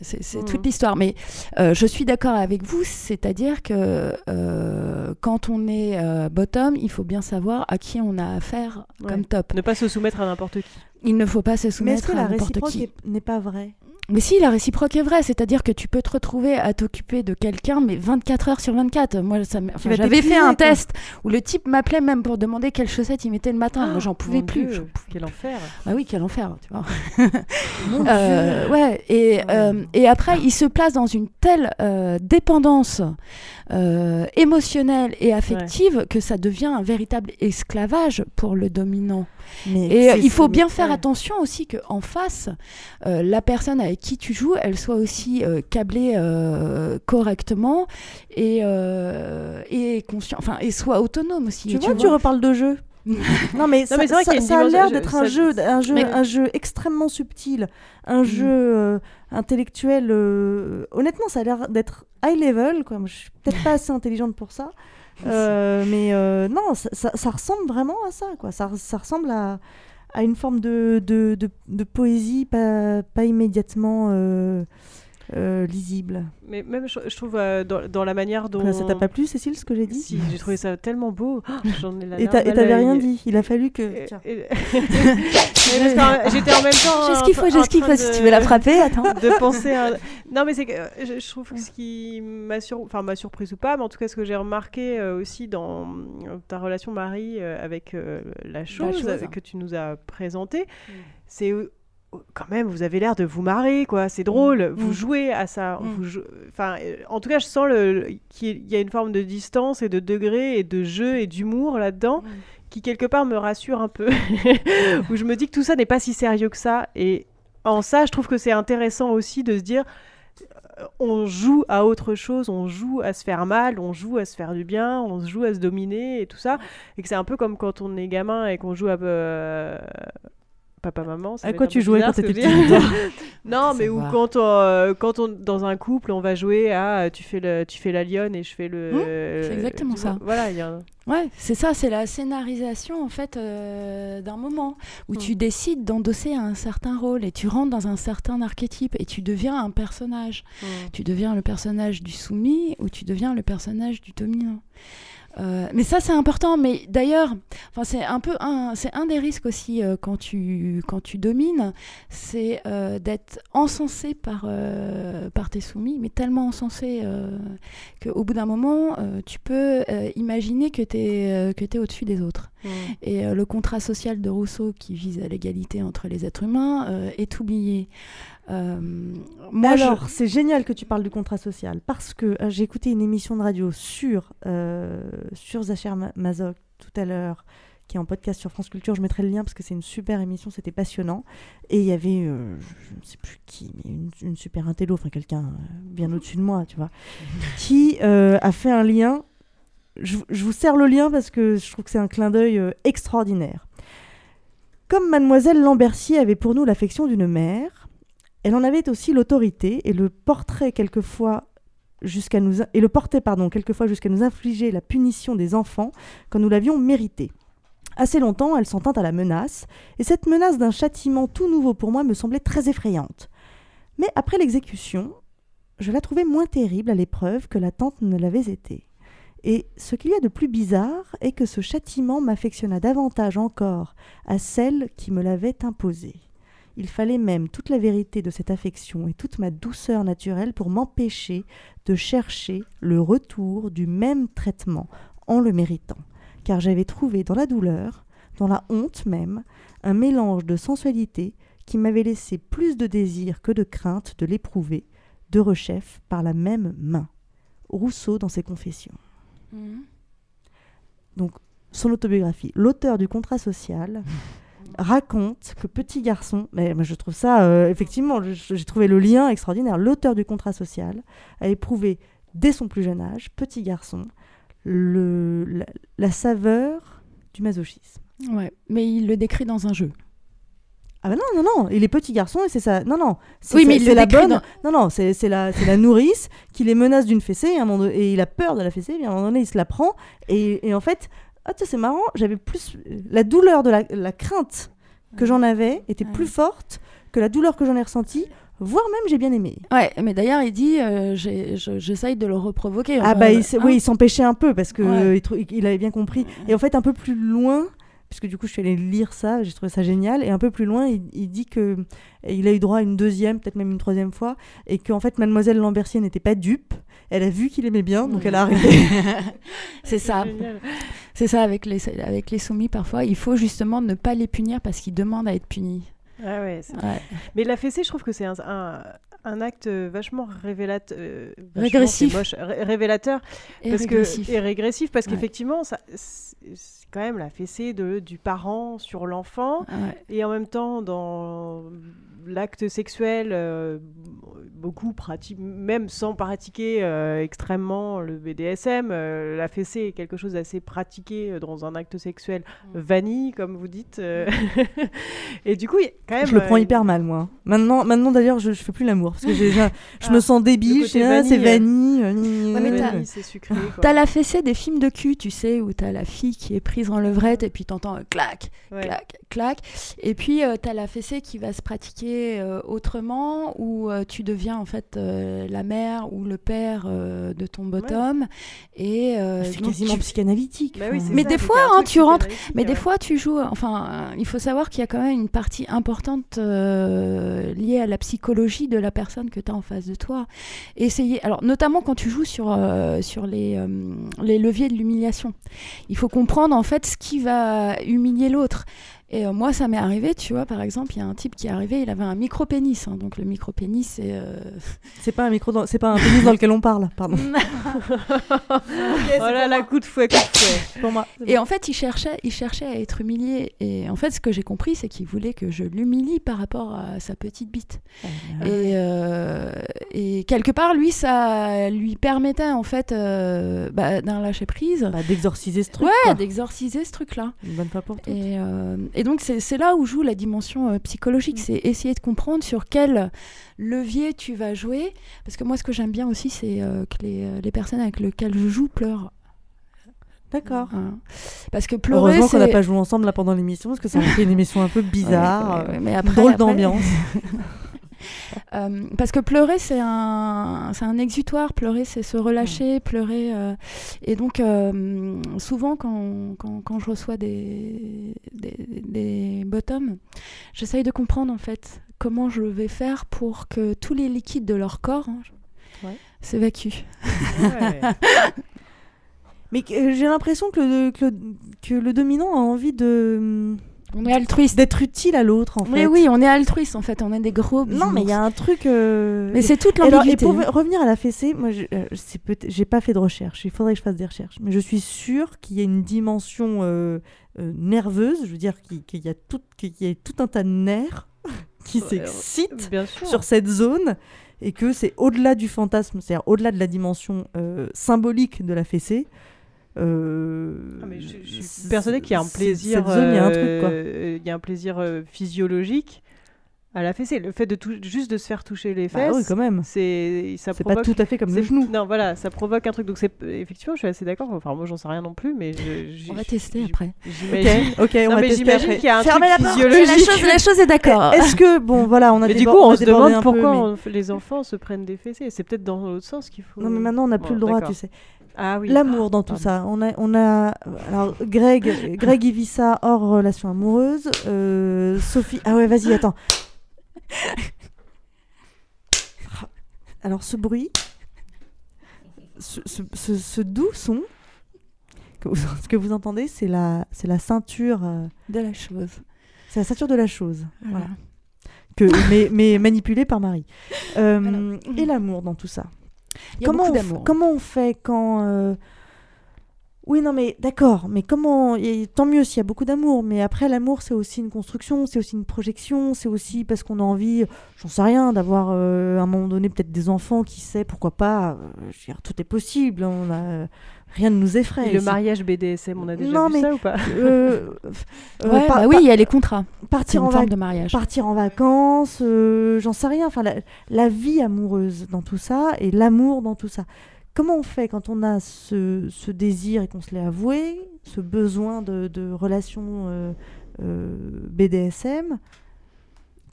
c'est Mhm. toute l'histoire. Mais euh, je suis d'accord avec vous, c'est-à-dire que euh, quand on est bottom, il faut bien savoir à qui on a affaire Ouais. comme top. Ne pas se soumettre à n'importe qui. Il ne faut pas se Mais soumettre que à la n'importe qui. est- n'est pas vraie? Mais si, la réciproque est vraie, c'est-à-dire que tu peux te retrouver à t'occuper de quelqu'un, mais 24 heures sur 24. Moi, ça enfin, j'avais fait un test où le type m'appelait même pour demander quelles chaussettes il mettait le matin. Moi, j'en pouvais plus. Dieu, Quel enfer. bah oui, quel enfer, tu vois. Mon Euh, ouais, et, euh, et après, il se place dans une telle euh, dépendance émotionnelle et affective que ça devient un véritable esclavage pour le dominant. Mais Et il faut bien faire. Attention aussi qu'en face, euh, la personne avec qui tu joues, elle soit aussi euh, câblée euh, correctement et, euh, et conscient, enfin, et soit autonome aussi. Tu Et vois, tu reparles de jeu. non mais ça, mais vrai ça- a ça l'air d'être un jeu, un jeu, Mais- un jeu extrêmement subtil, un jeu euh, intellectuel. euh, honnêtement, ça a l'air d'être high level. Quoi. Moi, Je suis peut-être pas assez intelligente pour ça, Euh, mais euh, non, ça, ça- ça ressemble vraiment à ça. Quoi. Ça, ça ressemble à, à une forme de, de, poésie pas, pas immédiatement euh, lisible. Mais même, je, je trouve, euh, dans, dans la manière dont. Ça t'a pas plu, Cécile, ce que j'ai dit Si, j'ai trouvé ça tellement beau. Oh, J'en ai la Et t'avais rien dit. Il a fallu que. Et- J'étais en même temps. J'ai ce en qu'il faut, train- j'ai en ce qu'il train faut, si de- tu veux la frapper, attends. De penser à. Non, mais c'est que euh, je, je trouve que ce qui m'a sur... enfin, m'a surprise ou pas, mais en tout cas, ce que j'ai remarqué euh, aussi dans euh, ta relation, Marie, euh, avec euh, la chose, chose. euh, que tu nous as présentée, c'est. Euh, quand même, vous avez l'air de vous marrer, quoi. C'est drôle. Vous Mm. jouez à ça. Mm. Vous jou- Enfin, en tout cas, je sens le... qu'il y a une forme de distance et de degré et de jeu et d'humour là-dedans qui quelque part me rassure un peu. Où je me dis que tout ça n'est pas si sérieux que ça. Et en ça, je trouve que c'est intéressant aussi de se dire euh, on joue à autre chose, on joue à se faire mal, on joue à se faire du bien, on joue à se dominer et tout ça. Et que c'est un peu comme quand on est gamin et qu'on joue à. euh, Papa, maman. ça À quoi tu jouais bizarre, quand t'étais petite, Non, mais où va. quand, on, euh, quand on, dans un couple, on va jouer à tu fais, le, tu fais la lionne et je fais le. Mmh, c'est exactement tu vois, ça. Voilà, il y a un- Ouais, c'est ça, c'est la scénarisation en fait euh, d'un moment où tu décides d'endosser un certain rôle et tu rentres dans un certain archétype et tu deviens un personnage. Mm. Tu deviens le personnage du soumis ou tu deviens le personnage du dominant. Euh, mais ça c'est important. Mais d'ailleurs, enfin c'est un peu un, c'est un des risques aussi euh, quand tu quand tu domines, c'est euh, d'être encensé par par tes soumis, mais tellement encensé qu'au bout d'un moment, tu peux imaginer que tu es, que es au-dessus des autres. Mm. Et le contrat social de Rousseau qui vise à l'égalité entre les êtres humains est oublié. Euh, moi, je- Alors, c'est génial que tu parles du contrat social parce que euh, j'ai écouté une émission de radio sur, euh, sur Zacher Ma- Mazok tout à l'heure, qui est en podcast sur France Culture. Je mettrai le lien parce que c'est une super émission, c'était passionnant. Et il y avait, euh, je ne sais plus qui, mais une, une super intello, enfin quelqu'un bien au-dessus de moi, tu vois, qui euh, a fait un lien. Je, je vous sers le lien parce que je trouve que c'est un clin d'œil euh, extraordinaire. Comme mademoiselle Lambercier avait pour nous l'affection d'une mère, Elle en avait aussi l'autorité et le portrait quelquefois jusqu'à nous et le portait pardon quelquefois jusqu'à nous infliger la punition des enfants quand nous l'avions mérité. Assez longtemps, elle s'en tint à la menace, et cette menace d'un châtiment tout nouveau pour moi me semblait très effrayante. Mais après l'exécution, je la trouvais moins terrible à l'épreuve que l'attente ne l'avait été. Et ce qu'il y a de plus bizarre est que ce châtiment m'affectionna davantage encore à celle qui me l'avait imposé. Il fallait même toute la vérité de cette affection et toute ma douceur naturelle pour m'empêcher de chercher le retour du même traitement en le méritant, car j'avais trouvé dans la douleur, dans la honte même, un mélange de sensualité qui m'avait laissé plus de désir que de crainte de l'éprouver, de rechef par la même main. Rousseau dans ses confessions. Donc, son autobiographie. L'auteur du contrat social raconte que petit garçon, mais moi, je trouve ça, euh, effectivement, j'ai trouvé le lien extraordinaire. L'auteur du contrat social a éprouvé dès son plus jeune âge, petit garçon, le, la, la saveur du masochisme. Ouais, mais il le décrit dans un jeu. Ah bah non, non, non, il est petit garçon et c'est ça. Non, non, c'est Oui, c'est- mais la bonne. dans- Non, non, c'est la, c'est la nourrice qui les menace d'une fessée et, à un moment donné- et il a peur de la fessée. Et à un moment donné, il se la prend et, et en fait, ah, sais, c'est marrant, j'avais plus. La douleur de la, la crainte que j'en avais était plus forte que la douleur que j'en ai ressentie, voire même j'ai bien aimé. Ouais, mais d'ailleurs, il dit euh, j'essaye de le reprovoquer. Ah bah il, s- hein. oui, il s'empêchait un peu parce que Ouais. euh, il, trou- il avait bien compris. Et en fait, un peu plus loin, puisque du coup je suis allée lire ça, j'ai trouvé ça génial. Et un peu plus loin, il, il dit que il a eu droit à une deuxième, peut-être même une troisième fois, et qu'en fait Mademoiselle Lambertier n'était pas dupe. Elle a vu qu'il aimait bien, donc elle a arrêté. C'est ça. C'est ça avec les, avec les soumis parfois. Il faut justement ne pas les punir parce qu'ils demandent à être punis. Ah ouais. Mais la fessée, je trouve que c'est un, un, un acte vachement révélateur. Régressif. révélateur. Et parce régressif. Que, et régressif, parce Ouais. qu'effectivement, c'est c'est quand même la fessée de, du parent sur l'enfant. Ouais. Et en même temps, dans l'acte sexuel, euh, beaucoup pratiquent, même sans pratiquer euh, extrêmement le BDSM, euh, la fessée est quelque chose d'assez pratiqué euh, dans un acte sexuel Mm. vanille, comme vous dites. euh. et du coup, il y a quand même. je le prends euh, hyper mal, moi. Maintenant, maintenant d'ailleurs, je, je fais plus l'amour parce que j'ai- je, je me Ah, sens le débile. ah, c'est vanille. vanille. euh, gna, Ouais, c'est sucré. quoi. T'as la fessée des films de cul, tu sais, où t'as la fille qui est prise en levrette et puis t'entends euh, clac, Ouais. clac, clac. Et puis euh, t'as la fessée qui va se pratiquer euh, autrement, où euh, tu deviens en fait euh, la mère ou le père euh, de ton bottom. Et euh, C'est donc quasiment tu- psychanalytique. Bah oui, c'est mais ça, des fois, hein, tu rentres. Mais des ouais. fois, tu joues. Enfin, euh, il faut savoir qu'il y a quand même une partie importante euh, liée à la psychologie de la personne que tu as en face de toi. Essayer. Alors, notamment quand tu joues sur, euh, sur les, euh, les leviers de l'humiliation. Il faut comprendre en fait ce qui va humilier l'autre. Et euh, moi, ça m'est arrivé, tu vois, par exemple, il y a un type qui est arrivé, il avait un micro-pénis. hein. donc, le micro-pénis, c'est. euh, C'est pas un micro, dans- c'est pas un pénis dans lequel on parle, pardon. Oh là là, coup de fouet, coup de fouet. Pour moi. Et en fait, il cherchait, il cherchait à être humilié. Et en fait, ce que j'ai compris, c'est qu'il voulait que je l'humilie par rapport à sa petite bite. Et, euh, et quelque part, lui, ça lui permettait en fait euh, bah, d'un lâcher prise. Bah, d'exorciser ce truc. Ouais, d'exorciser ce truc-là. Une bonne fois pour toutes. Et, euh, et donc, c'est là où joue la dimension euh, psychologique. Mm. C'est essayer de comprendre sur quel levier tu vas jouer. Parce que moi, ce que j'aime bien aussi, c'est euh, que les, euh, les personnes avec lesquelles je joue pleurent. D'accord. Parce que pleurer, Heureusement qu'on n'a pas joué ensemble là pendant l'émission parce que ça a fait une émission un peu bizarre, Ouais, ouais, ouais, mais après- drôle après- d'ambiance. Euh, parce que pleurer, c'est un, c'est un exutoire. Pleurer, c'est se relâcher. Pleurer. euh, et donc, euh, souvent, quand, quand, quand je reçois des, des, des bottoms, j'essaye de comprendre, en fait, comment je vais faire pour que tous les liquides de leur corps hein, Ouais. s'évacuent. Mais j'ai l'impression que le, que, le, que le dominant a envie de. On est altruiste. D'être utile à l'autre, en fait. Mais oui, on est altruiste, en fait. On est des gros Non, mais il y a un truc. euh, Mais c'est toute l'ambiguïté. Et pour revenir à la fessée, moi, je- euh, j'ai pas fait de recherche. Il faudrait que je fasse des recherches. Mais je suis sûre qu'il y a une dimension euh, euh, nerveuse. Je veux dire qu'il y a tout, qu'il y a tout un tas de nerfs qui s'excitent sur cette zone et que c'est au-delà du fantasme, c'est-à-dire au-delà de la dimension euh, symbolique de la fessée. Euh, Ah, mais je, je suis persuadée qu'il y a un plaisir. Cette zone, il y a un truc, quoi. euh, il y a un plaisir euh, physiologique à la fessée. Le fait de juste de se faire toucher les Bah fesses, oui, quand même. c'est ça C'est pas provoque- tout à fait comme le c'est- genou. Non, voilà, ça provoque un truc. Donc c'est effectivement, je suis assez d'accord. Enfin, moi, j'en sais rien non plus, mais je, On va tester après. J'imagine. Ok, on Non, va mais tester j'imagine qu'il y a un Fermez truc la porte, physiologique. la chose- la chose est d'accord. Est-ce que bon, voilà, on a Mais du coup, on, se demande peu, pourquoi mais- on- les enfants se prennent des fessées. C'est peut-être dans l'autre sens qu'il faut. Non, mais maintenant on n'a plus Bon, le droit, tu sais. Ah oui. L'amour dans tout Pardon. ça. On a, on a. Alors, Greg, Greg, il vit ça hors relation amoureuse. Euh, Sophie. Ah ouais, vas-y, attends. Alors, ce bruit, ce, ce- ce- ce doux son, que vous, ce que vous entendez, c'est la, c'est la ceinture. euh, De la chose. c'est la ceinture de la chose. Voilà. Voilà. Que, mais, mais manipulée par Marie. Euh, Et l'amour dans tout ça. Il y a comment, beaucoup d'amour. comment on fait quand. euh, Oui, non, mais d'accord, mais comment. et tant mieux s'il y a beaucoup d'amour, mais après, l'amour, c'est aussi une construction, c'est aussi une projection, c'est aussi parce qu'on a envie, j'en sais rien, d'avoir euh, à un moment donné peut-être des enfants, qui sait, pourquoi pas. euh, je veux dire, tout est possible, on a. Rien ne nous effraie. Et le mariage BDSM, on a déjà Non, vu mais, ça ou pas euh, euh, Ouais, par- bah oui, il y a les contrats. C'est Partir une en, forme de mariage. partir en vacances, euh, j'en sais rien. Enfin, la, la vie amoureuse dans tout ça et l'amour dans tout ça. Comment on fait quand on a ce, ce désir et qu'on se l'est avoué, ce besoin de, de relation euh, euh, BDSM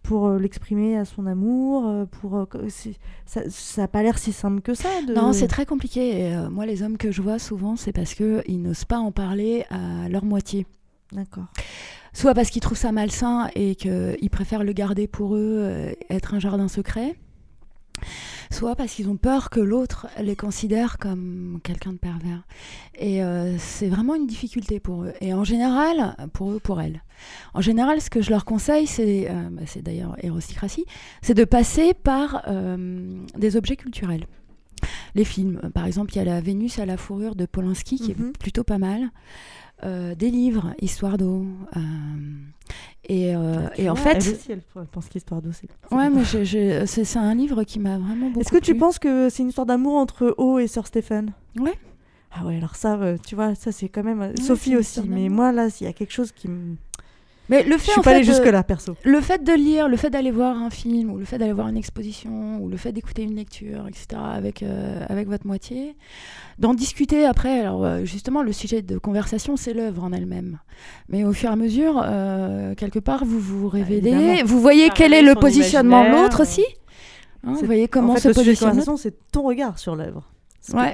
pour euh, l'exprimer à son amour euh, pour euh, que- ça ça a pas l'air si simple que ça de... Non, c'est très compliqué. Et, euh, moi, les hommes que je vois souvent, c'est parce qu'ils n'osent pas en parler à leur moitié. D'accord. Soit parce qu'ils trouvent ça malsain et qu'ils préfèrent le garder pour eux, euh, être un jardin secret. Soit parce qu'ils ont peur que l'autre les considère comme quelqu'un de pervers. Et euh, c'est vraiment une difficulté pour eux. Et en général, pour eux, pour elles. En général, ce que je leur conseille, c'est, euh, bah, c'est d'ailleurs Érosticratie, c'est de passer par euh, des objets culturels. Les films, par exemple, il y a la Vénus à la fourrure de Polanski qui Mhm. est plutôt pas mal. Euh, des livres, Histoire d'eau. euh, et, euh, et en Ouais, fait, elle aussi, elle pense qu'histoire d'eau, c'est- ouais, mais je- je- c'est c'est un livre qui m'a vraiment beaucoup. Est-ce que tu plu. penses que c'est une histoire d'amour entre O et Sœur Stéphane? Ouais. Ah ouais, alors ça, euh, tu vois, ça c'est quand même. Sophie aussi, mais moi là, s'il y a quelque chose qui me. Mais le Je fait, suis en pas fait, allée de- jusque-là, perso. Le fait de lire, le fait d'aller voir un film, ou le fait d'aller voir une exposition, ou le fait d'écouter une lecture, etc., avec, euh, avec votre moitié, d'en discuter après. Alors, euh, justement, le sujet de conversation, c'est l'œuvre en elle-même. Mais au fur et à mesure, euh, quelque part, vous vous révélez, Bah, évidemment. vous voyez quel est le positionnement de l'autre aussi. Hein, vous voyez comment en fait, se le sujet de conversation, c'est ton regard sur l'œuvre. C'est Ouais.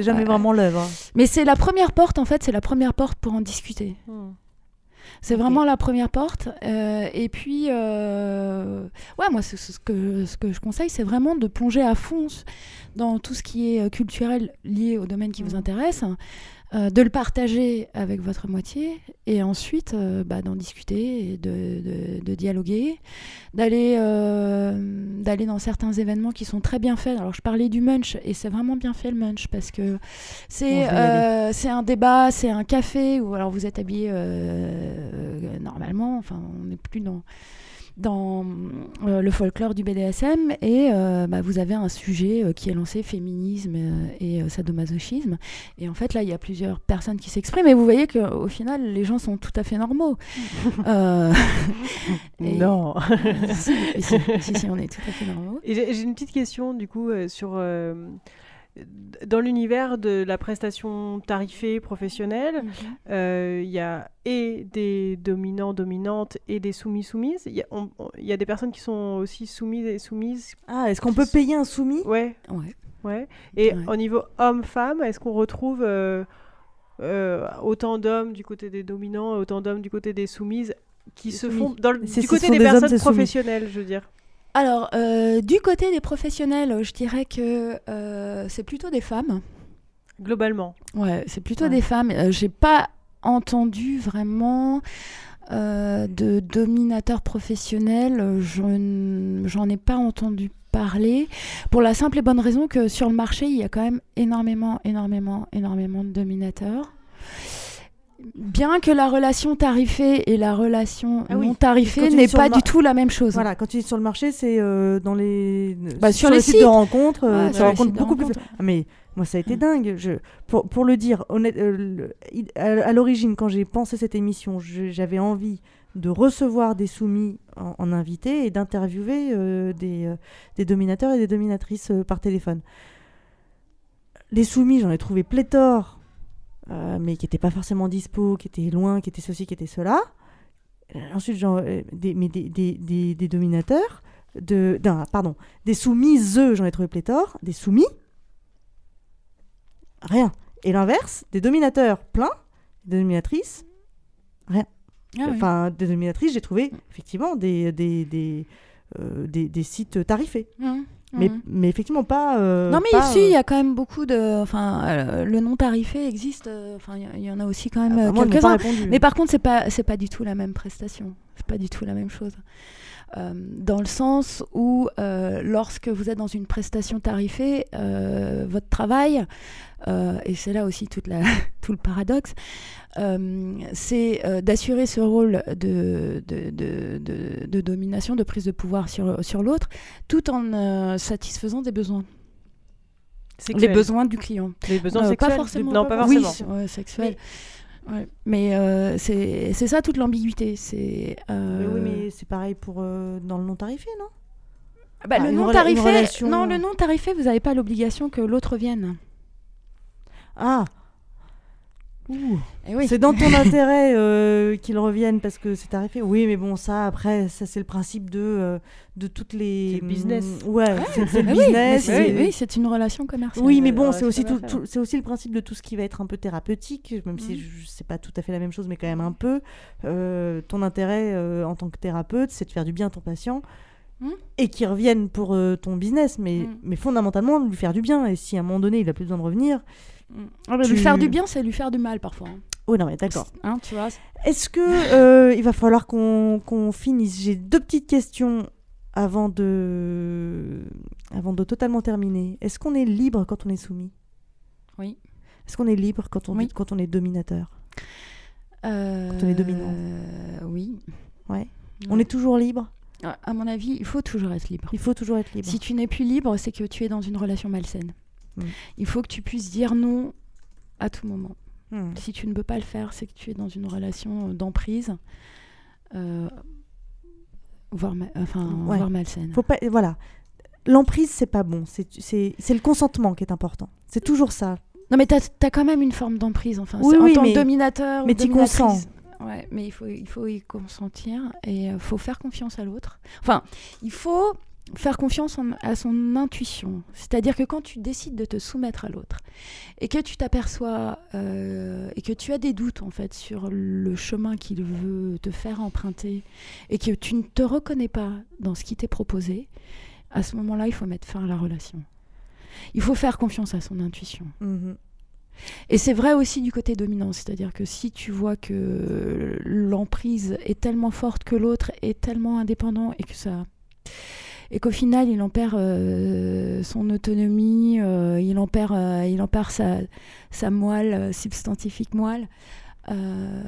jamais Ouais. vraiment l'œuvre. Mais c'est la première porte, en fait, c'est la première porte pour en discuter. Hmm. C'est vraiment la première porte. euh, et puis, euh, ouais, moi, ce que, ce que je conseille, c'est vraiment de plonger à fond dans tout ce qui est euh, culturel lié au domaine qui vous intéresse, euh, de le partager avec votre moitié, et ensuite euh, bah, d'en discuter, et de, de- de dialoguer, d'aller euh, d'aller dans certains événements qui sont très bien faits. Alors, je parlais du munch, et c'est vraiment bien fait le munch, parce que c'est un débat, c'est un café, où alors vous êtes habillé normalement, enfin, on n'est plus dans dans euh, le folklore du BDSM et euh, bah, vous avez un sujet euh, qui est lancé féminisme euh, et euh, sadomasochisme. Et en fait là il y a plusieurs personnes qui s'expriment et vous voyez qu'au final les gens sont tout à fait normaux. Euh, et- Non. si, si, si, si, on est tout à fait normaux. Et j'ai j'ai une petite question du coup euh, sur euh, dans l'univers de la prestation tarifée professionnelle, Mhm. euh, il y a et des dominants dominantes et des soumis soumises. Il y, a- y des personnes qui sont aussi soumises et soumises. Ah, est-ce qu'on peut payer un soumis? Ouais. Ouais. Ouais. Et Ouais. au niveau homme-femme, est-ce qu'on retrouve euh, euh, autant d'hommes du côté des dominants, autant d'hommes du côté des soumises qui se soumis. font dans le- Si du côté des personnes soumis. professionnelles, je veux dire? Alors, euh, du côté des professionnels, je dirais que euh, c'est plutôt des femmes. Globalement. Ouais, c'est plutôt Ouais. des femmes. Euh, J'ai pas entendu vraiment euh, de dominateurs professionnels. Je n- J'en ai pas entendu parler. Pour la simple et bonne raison que sur le marché, il y a quand même énormément, énormément, énormément de dominateurs. Bien que la relation tarifée et la relation Ah oui, non tarifée n'est pas du tout la même chose. Voilà, quand tu es sur le marché, c'est euh, dans les Bah, sur les sites, sites. de rencontres, euh, Ouais, tu sur les rencontres beaucoup plus. Ah, mais moi, ça a été dingue. Je, pour, pour le dire, honnête, euh, à, l'origine, quand j'ai pensé cette émission, j'avais envie de recevoir des soumis en, en invité et d'interviewer euh, des, euh, des dominateurs et des dominatrices euh, par téléphone. Les soumis, j'en ai trouvé pléthore, euh, mais qui n'étaient pas forcément dispo, qui étaient loin, qui étaient ceci, qui étaient cela. Euh, Ensuite, j'en- euh, des, mais des, des, des, des dominateurs, de, pardon, des soumises, j'en ai trouvé pléthore, des soumis, rien. Et l'inverse, des dominateurs plein, des dominatrices, rien. Ah oui. enfin, des dominatrices, j'ai trouvé effectivement des, des, des, euh, des, des sites tarifés. Mhm. Mais, Mhm. mais effectivement pas. euh, non mais pas, ici, il y euh, a quand même beaucoup de, enfin, euh, le non tarifé existe. euh, Enfin, il y en a aussi quand même Ah euh, quelques-uns. Mais par contre, c'est pas, c'est pas du tout la même prestation. C'est pas du tout la même chose. Euh, dans le sens où, euh, lorsque vous êtes dans une prestation tarifée, euh, votre travail, et c'est là aussi toute la, tout le paradoxe, c'est d'assurer ce rôle de, de, de, de- de domination, de prise de pouvoir sur, sur l'autre, tout en satisfaisant des besoins. Les besoins du client. Les besoins sexuels Pas forcément. Non, pas Oui, forcément. ouais, sexuels. Ouais, Mais euh, c'est ça toute l'ambiguïté. C'est. euh, oui, mais c'est pareil pour euh, dans le non tarifé, non? Bah, Ah, le non tarifé. relation- Non, le non tarifé, vous n'avez pas l'obligation que l'autre vienne. Ah oui. C'est dans ton intérêt euh, qu'ils reviennent parce que c'est tarifé. Oui, mais bon, ça, après, ça, c'est le principe de, euh, de toutes les. C'est le business. Mm, Ouais, c'est c'est le oui, business. c'est- c'est- oui, c'est une relation commerciale. Oui, mais Euh, bon, c'est c'est aussi, tout, c'est aussi le principe de tout ce qui va être un peu thérapeutique, même si Mhm. je sais pas tout à fait la même chose, mais quand même un peu. Euh, ton intérêt en tant que thérapeute, c'est de faire du bien à ton patient Mhm. et qu'il revienne pour ton business, mais, Mhm. mais fondamentalement, lui faire du bien. Et si à un moment donné, il a plus besoin de revenir. Ah, bah, tu- Lui faire du bien, c'est lui faire du mal parfois. hein. Oui, non, mais d'accord. Hein, tu vois. Est-ce que euh, il va falloir qu'on finisse? J'ai deux petites questions avant de avant de totalement terminer. Est-ce qu'on est libre quand on est soumis? Oui. Est-ce qu'on est libre quand on Oui. quand on est dominateur? Euh, Quand on est dominant. Oui. Ouais. On est toujours libre? À à mon avis, il faut toujours être libre. Il faut toujours être libre. Si tu n'es plus libre, c'est que tu es dans une relation malsaine. Mm. Il faut que tu puisses dire non à tout moment. Hmm. Si tu ne peux pas le faire, c'est que tu es dans une relation euh, d'emprise, euh, voire, ma- enfin, Ouais. voire malsaine. Faut pas voilà. L'emprise c'est pas bon, c'est le consentement qui est important. C'est toujours ça. Non, mais tu as, quand même une forme d'emprise, enfin, Oui, c'est- oui, en tant que dominateur. mais dominatrice. consens. Ouais, mais il faut, il faut y consentir et il faut faire confiance à l'autre. Enfin, il faut faire confiance en- à son intuition. C'est-à-dire que quand tu décides de te soumettre à l'autre et que tu t'aperçois euh, et que tu as des doutes en fait sur le chemin qu'il veut te faire emprunter et que tu ne te reconnais pas dans ce qui t'est proposé, à ce moment-là, il faut mettre fin à la relation. Il faut faire confiance à son intuition. Mhm. Et c'est vrai aussi du côté dominant, c'est-à-dire que si tu vois que l'emprise est tellement forte que l'autre est tellement indépendant et que ça et qu'au final il en perd euh, son autonomie, euh, il en perd, euh, il en perd sa, sa moelle substantifique moelle, euh,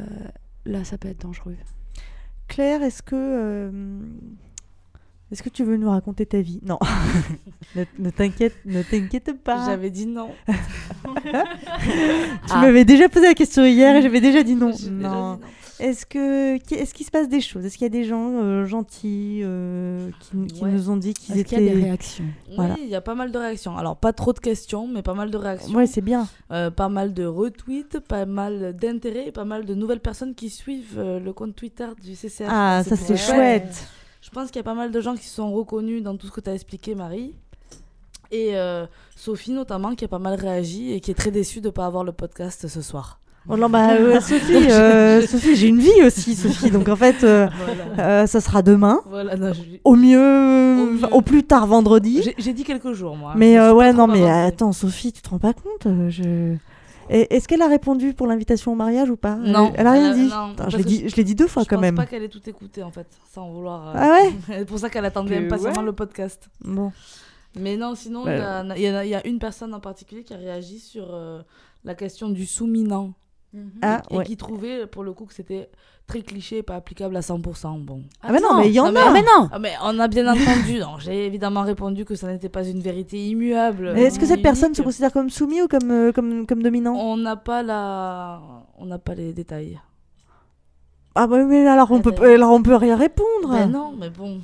là ça peut être dangereux. Claire, est-ce que euh, est-ce que tu veux nous raconter ta vie? Non. ne ne t'inquiète, ne t'inquiète pas. J'avais dit non. Tu Ah. m'avais déjà posé la question hier et j'avais déjà dit non. Déjà dit non. Est-ce que est-ce qu'il se passe des choses? Est-ce qu'il y a des gens euh, gentils euh, qui, qui Ouais. nous ont dit qu'ils Est-ce étaient qu'il y a des réactions? Voilà. Oui, il y a pas mal de réactions. Alors, pas trop de questions, mais pas mal de réactions. Ouais, c'est bien. Euh, pas mal de retweets, pas mal d'intérêts et pas mal de nouvelles personnes qui suivent euh, le compte Twitter du CCF. Ah, ça, c'est chouette. Je pense qu'il y a pas mal de gens qui se sont reconnus dans tout ce que tu as expliqué, Marie. Et euh, Sophie, notamment, qui a pas mal réagi et qui est très déçue de ne pas avoir le podcast ce soir. Oh non, bah, euh, Sophie, euh, Sophie, j'ai une vie aussi, Sophie. Donc en fait, euh, Voilà. ça sera demain. Voilà, non, je- Au mieux, au plus tard vendredi. J'ai- dit quelques jours, moi. Mais Je ouais, non, mais attends, Sophie, tu te rends pas compte je... Est-ce qu'elle a répondu pour l'invitation au mariage ou pas? Non, Elle a rien elle a- dit. non, Attends, parce je l'ai que dit, je l'ai dit deux fois je quand pense même. pas qu'elle ait tout écouté en fait, sans vouloir. Ah ouais? C'est pour ça qu'elle attendait Que impatiemment ouais. le podcast. Bon. Mais non, sinon, il Ouais. y a- il y, a- il y a une personne en particulier qui a réagi sur euh, la question du souminant. Ah, et ouais. qui trouvait pour le coup que c'était très cliché et pas applicable à 100%. Bon. Ah, mais non, mais il y en a. Ah, mais non. Ah, mais on a bien entendu. J'ai évidemment répondu que ça n'était pas une vérité immuable. Mais Est-ce que cette unique. personne se considère comme soumis ou comme, euh, comme, comme dominant? On n'a pas la, on n'a pas les détails. Ah bah mais alors on peut, alors on peut rien répondre. Ben non, mais bon.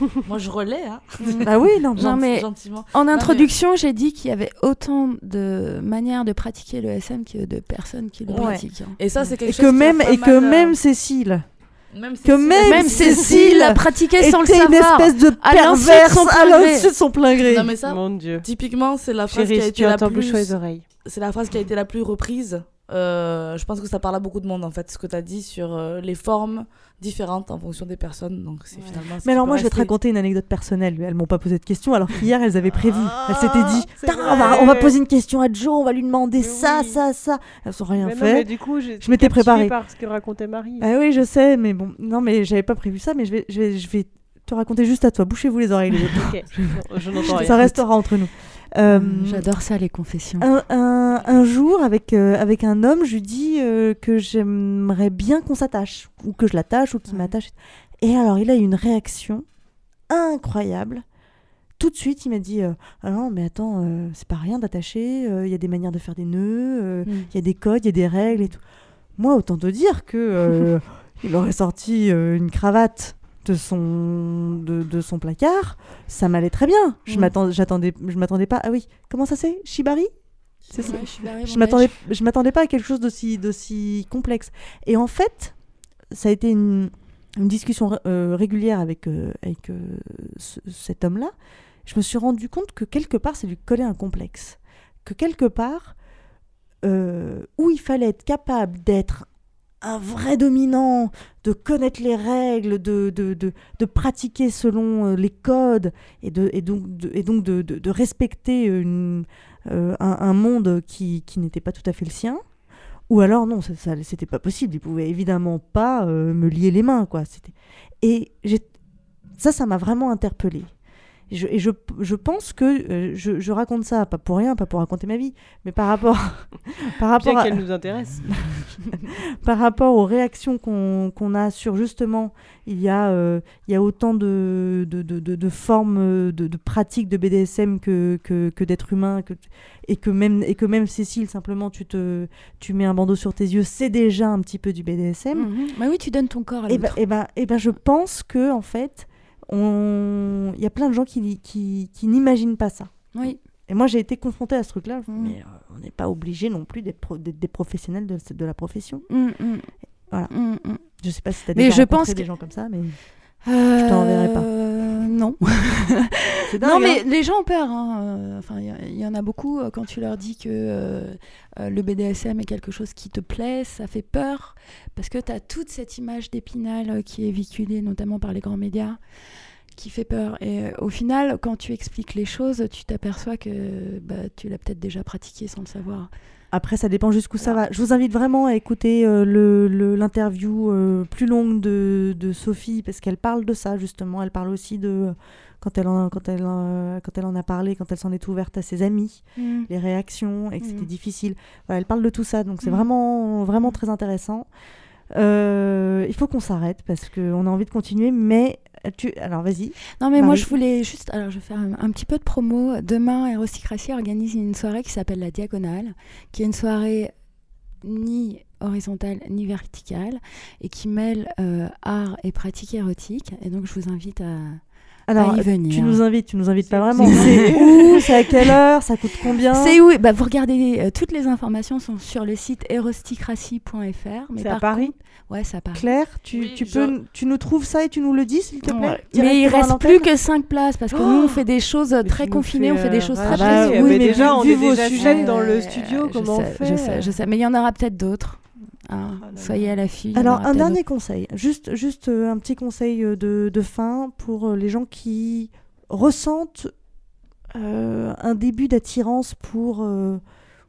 Moi je relais. Hein. Bah oui, non, Gentil- mais gentiment. en mais- introduction, j'ai dit qu'il y avait autant de manières de pratiquer le SM que de personnes qui le Ouais. pratiquent. hein. Et ça, c'est quelque Et chose que même et que euh, même Cécile. Même que Cécile- même, Même Cécile a pratiqué sans le était une savoir, espèce de perverse son à plein gré. l'insu de son plein gré. Non mais ça, Mon Dieu. typiquement, c'est la phrase Chérie, qui a été la plus. C'est la phrase qui a été la plus reprise. Euh, je pense que ça parle à beaucoup de monde en fait, ce que tu as dit sur euh, les formes différentes en fonction des personnes. Donc c'est finalement. ce Mais alors moi je vais te raconter une anecdote personnelle. Elles m'ont pas posé de question alors qu'hier elles avaient prévu. Ah, elles s'étaient dit, on va, on va poser une question à Joe, on va lui demander ça, ça, ça. Elles ont rien Mais non, fait. mais du coup, je m'étais préparée. par ce que racontait Marie. Ah oui, je sais, mais bon, non, mais j'avais pas prévu ça, mais je vais, je vais, je vais te raconter juste à toi. Bouchez-vous les oreilles, les autres. Ok, je- je rien. Ça restera entre nous. Euh, J'adore ça, les confessions. un, un- un jour, avec, euh, avec un homme, je lui dis euh, que j'aimerais bien qu'on s'attache, ou que je l'attache, ou qu'il m'attache. Et alors, il a eu une réaction incroyable. Tout de suite, il m'a dit Ah non, mais attends, c'est pas rien d'attacher, il y a des manières de faire des nœuds, euh, il Mm. y a des codes, il y a des règles et tout. Moi, autant te dire que il aurait sorti une cravate de son, de, de son placard, ça m'allait très bien. Je Mm. m'attendais, j'attendais, je m'attendais pas. Ah oui, comment ça c'est? Shibari? C'est ça Ouais, Je m'attendais, je m'attendais pas à quelque chose d'aussi, d'aussi complexe. Et en fait, ça a été une, une discussion euh, régulière avec, euh, avec euh, ce- cet homme-là. Je me suis rendu compte que quelque part, ça lui collait un complexe. Que quelque part, euh, où il fallait être capable d'être un vrai dominant, de connaître les règles, de, de, de, de pratiquer selon euh, les codes et, de, et donc, de, et donc de, respecter euh, un, un monde qui, qui n'était pas tout à fait le sien. Ou alors non, ça, c'était pas possible. Il pouvait évidemment pas euh, me lier les mains, quoi. C'était et ça, ça m'a vraiment interpellée. Et je, et je, je pense que euh, je, je raconte ça pas pour rien, pas pour raconter ma vie, mais par rapport par rapport Bien à- qu'elle nous intéresse. par rapport aux réactions qu'on qu'on a sur justement, il y a, euh, il y a autant de, de, de, de- de formes de, de pratiques de BDSM que, que, que d'êtres humains, que, et, que même, et que même Cécile, simplement, tu, te, tu mets un bandeau sur tes yeux, c'est déjà un petit peu du BDSM. Mhm. Bah oui, tu donnes ton corps à Et ben, l'autre. et ben, et ben, je pense que en fait, on... il y a plein de gens qui, qui, qui n'imaginent pas ça. Oui. Et moi, j'ai été confrontée à ce truc-là. Mm. Mais euh, on n'est pas obligé non plus d'être pro- des professionnels de, de la profession. Mm, mm. Voilà. Je sais pas si tu as Mais déjà je pense des que- gens comme ça, mais je t'enverrai pas. Non. Non, mais hein. les gens ont peur. hein. Euh, Enfin, il y en a beaucoup euh, quand tu leur dis que euh, le BDSM est quelque chose qui te plaît, ça fait peur parce que tu as toute cette image d'épinal qui est véhiculée notamment par les grands médias qui fait peur. Et au final, quand tu expliques les choses, tu t'aperçois que bah, tu l'as peut-être déjà pratiqué sans le savoir. Après, ça dépend jusqu'où ça va. Je vous invite vraiment à écouter euh, le- le- l'interview euh, plus longue de, de Sophie, parce qu'elle parle de ça, justement. Elle parle aussi de quand elle en, quand elle, en- quand elle en a parlé, quand elle s'en est ouverte à ses amis, Mm. les réactions, et que c'était Mm. difficile. Voilà, elle parle de tout ça, donc c'est Mm. vraiment, vraiment très intéressant. Euh, il faut qu'on s'arrête, parce qu'on a envie de continuer, mais tu... Alors, vas-y. Non, mais moi, je voulais juste. Alors, je vais faire un, un petit peu de promo. Demain, Erosticratie organise une soirée qui s'appelle La Diagonale, qui est une soirée ni horizontale ni verticale et qui mêle euh, art et pratique érotique. Et donc, je vous invite à, Alors, à y venir. tu nous invites, tu nous invites pas vraiment. c'est- où C'est à quelle heure Ça coûte combien? C'est où bah, Vous regardez, euh, toutes les informations sont sur le site erosticratie.fr. C'est à par Paris contre- Ouais, c'est à Paris. Claire, tu, tu peux, tu nous trouves ça et tu nous le dis, s'il te plaît? Ouais. Mais il reste plus que 5 places parce que nous on fait des choses très nous confinées, on fait des euh, choses très Ah bah précises. oui, mais déjà, on vu est vos déjà sujets- dans le studio, comment on fait Je sais, je sais, mais il y en aura peut-être d'autres. Hein. Soyez à l'affût. Alors, un dernier conseil, juste, juste euh, un petit conseil euh, de, de fin pour euh, les gens qui ressentent euh, un début d'attirance pour, euh,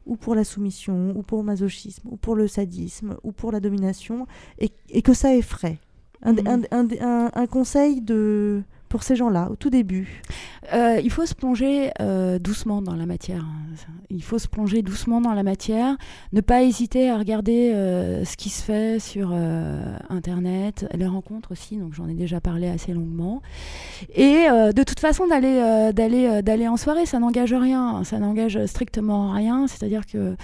ou pour la soumission, ou pour le masochisme, ou pour le sadisme, ou pour la domination, et, et que ça effraie. Un, un, un- un conseil de, pour ces gens-là, au tout début Euh, il faut se plonger euh, doucement dans la matière. Il faut se plonger doucement dans la matière, ne pas hésiter à regarder euh, ce qui se fait sur Internet, les rencontres aussi, donc j'en ai déjà parlé assez longuement. Et de toute façon, d'aller d'aller d'aller en soirée, ça n'engage rien, ça n'engage strictement rien. C'est-à-dire que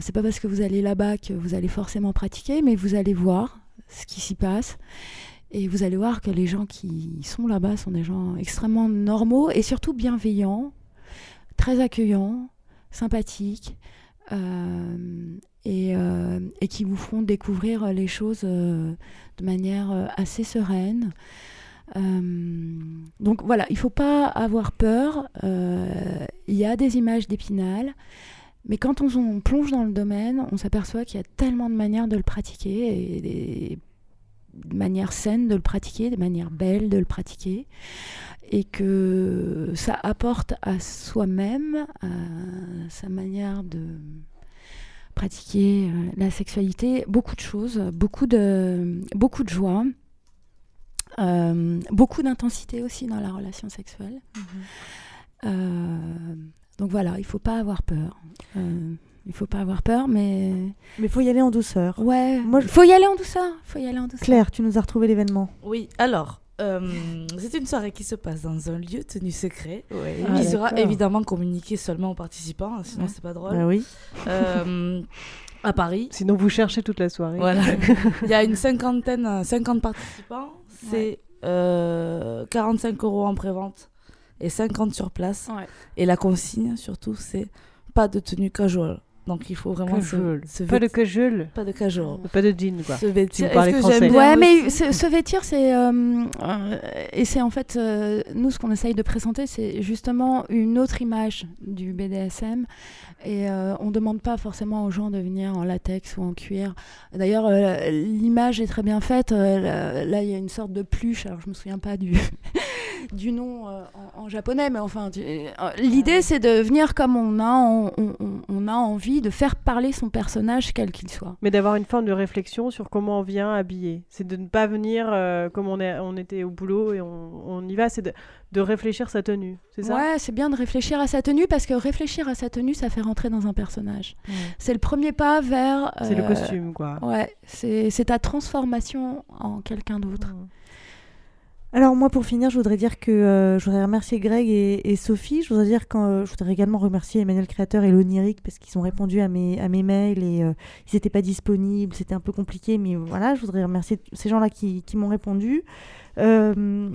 c'est pas parce que vous allez là-bas que vous allez forcément pratiquer, mais vous allez voir ce qui s'y passe. Et vous allez voir que les gens qui sont là-bas sont des gens extrêmement normaux et surtout bienveillants, très accueillants, sympathiques, euh, et, euh, et qui vous feront découvrir les choses euh, de manière assez sereine. Donc voilà, il ne faut pas avoir peur. Il y a des images d'épinal. Mais quand on, on plonge dans le domaine, on s'aperçoit qu'il y a tellement de manières de le pratiquer et de manière saine de le pratiquer, de manière belle de le pratiquer, et que ça apporte à soi-même, à sa manière de pratiquer euh, la sexualité, beaucoup de choses, beaucoup de, beaucoup de joie, euh, beaucoup d'intensité aussi dans la relation sexuelle. Euh, donc voilà, il faut pas avoir peur. Euh, il faut pas avoir peur, mais. Mais il faut y aller en douceur. Ouais. Moi, je- Faut y aller en douceur. Faut y aller en douceur. Claire, tu nous as retrouvé l'événement. Oui, alors, euh, c'est une soirée qui se passe dans un lieu tenu secret, Ah, qui sera d'accord. évidemment communiqué seulement aux participants, hein, sinon Ouais. c'est pas drôle. Bah oui. Euh, à Paris. Sinon, vous cherchez toute la soirée. Voilà. Il y a une cinquantaine, euh, 50 participants. C'est euh, 45 euros en prévente et 50 sur place. Et la consigne, surtout, c'est pas de tenue casual. Donc il faut vraiment se, Pas de casual. Pas de casual. Pas de jean, quoi. Se vêtir. Si vous français. Ouais, mais se, se vêtir, c'est. euh, euh, et c'est en fait. euh, nous, ce qu'on essaye de présenter, c'est justement une autre image du BDSM. Et euh, on ne demande pas forcément aux gens de venir en latex ou en cuir. D'ailleurs, euh, l'image est très bien faite. Euh, là- là, il y a une sorte de pluche. Alors, je me souviens pas du, du nom euh, en, en japonais, mais enfin, tu- euh, l'idée, c'est de venir comme on a, on, on- on a envie de faire parler son personnage, quel qu'il soit. Mais d'avoir une forme de réflexion sur comment on vient habillé. C'est de ne pas venir euh, comme on, est, on était au boulot et on, on y va, c'est de, de réfléchir sa tenue. C'est ça? Ouais, c'est bien de réfléchir à sa tenue parce que réfléchir à sa tenue, ça fait rentrer dans un personnage. C'est le premier pas vers. C'est le euh, costume, quoi. Ouais, c'est c'est ta transformation en quelqu'un d'autre. Alors moi pour finir, je voudrais dire que euh, je voudrais remercier Greg et, Sophie. Je voudrais dire quand je voudrais également remercier Emmanuel Créateur et l'Onirique parce qu'ils ont répondu à mes à mails et euh, ils n'étaient pas disponibles, c'était un peu compliqué, mais voilà, je voudrais remercier ces gens-là qui, qui m'ont répondu. Euh,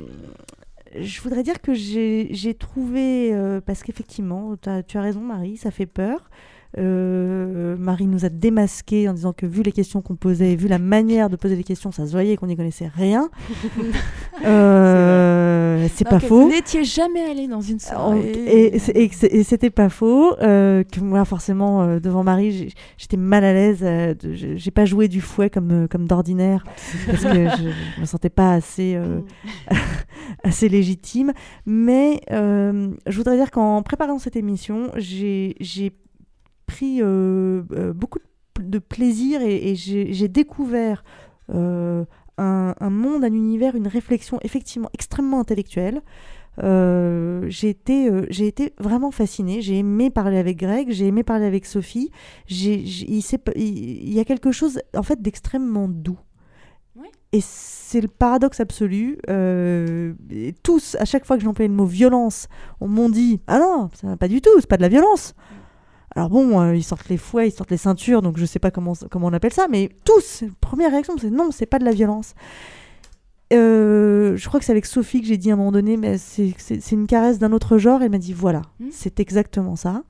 je voudrais dire que j'ai trouvé, euh, parce qu'effectivement, tu as raison Marie, ça fait peur. Euh, Marie nous a démasqué en disant que vu les questions qu'on posait, vu la manière de poser les questions, ça se voyait qu'on n'y connaissait rien. Euh, c'est Donc, pas faux. Vous n'étiez jamais allé dans une On- soirée. Et, c'était pas faux. euh, que moi, forcément, euh, devant Marie, j'étais mal à l'aise. euh, j'ai pas joué du fouet comme, euh, comme d'ordinaire parce que je, je me sentais pas assez, euh, assez légitime. Mais euh, je voudrais dire qu'en préparant cette émission, j'ai pris euh, euh, beaucoup de plaisir et, et j'ai découvert euh, un, un monde, un univers, une réflexion effectivement extrêmement intellectuelle. Euh, j'ai été, euh, été vraiment fascinée. J'ai aimé parler avec Greg, j'ai aimé parler avec Sophie. Il, y a quelque chose en fait d'extrêmement doux. Et c'est le paradoxe absolu. Euh, tous, à chaque fois que j'employais le mot violence, on m'ont dit Ah non, ça, pas du tout, c'est pas de la violence. Alors bon, euh, ils sortent les fouets, ils sortent les ceintures, donc je sais pas comment, comment on appelle ça, mais tous, première réaction, c'est non, c'est pas de la violence. Euh, je crois que c'est avec Sophie que j'ai dit à un moment donné, mais c'est une caresse d'un autre genre. Elle m'a dit voilà, c'est exactement ça.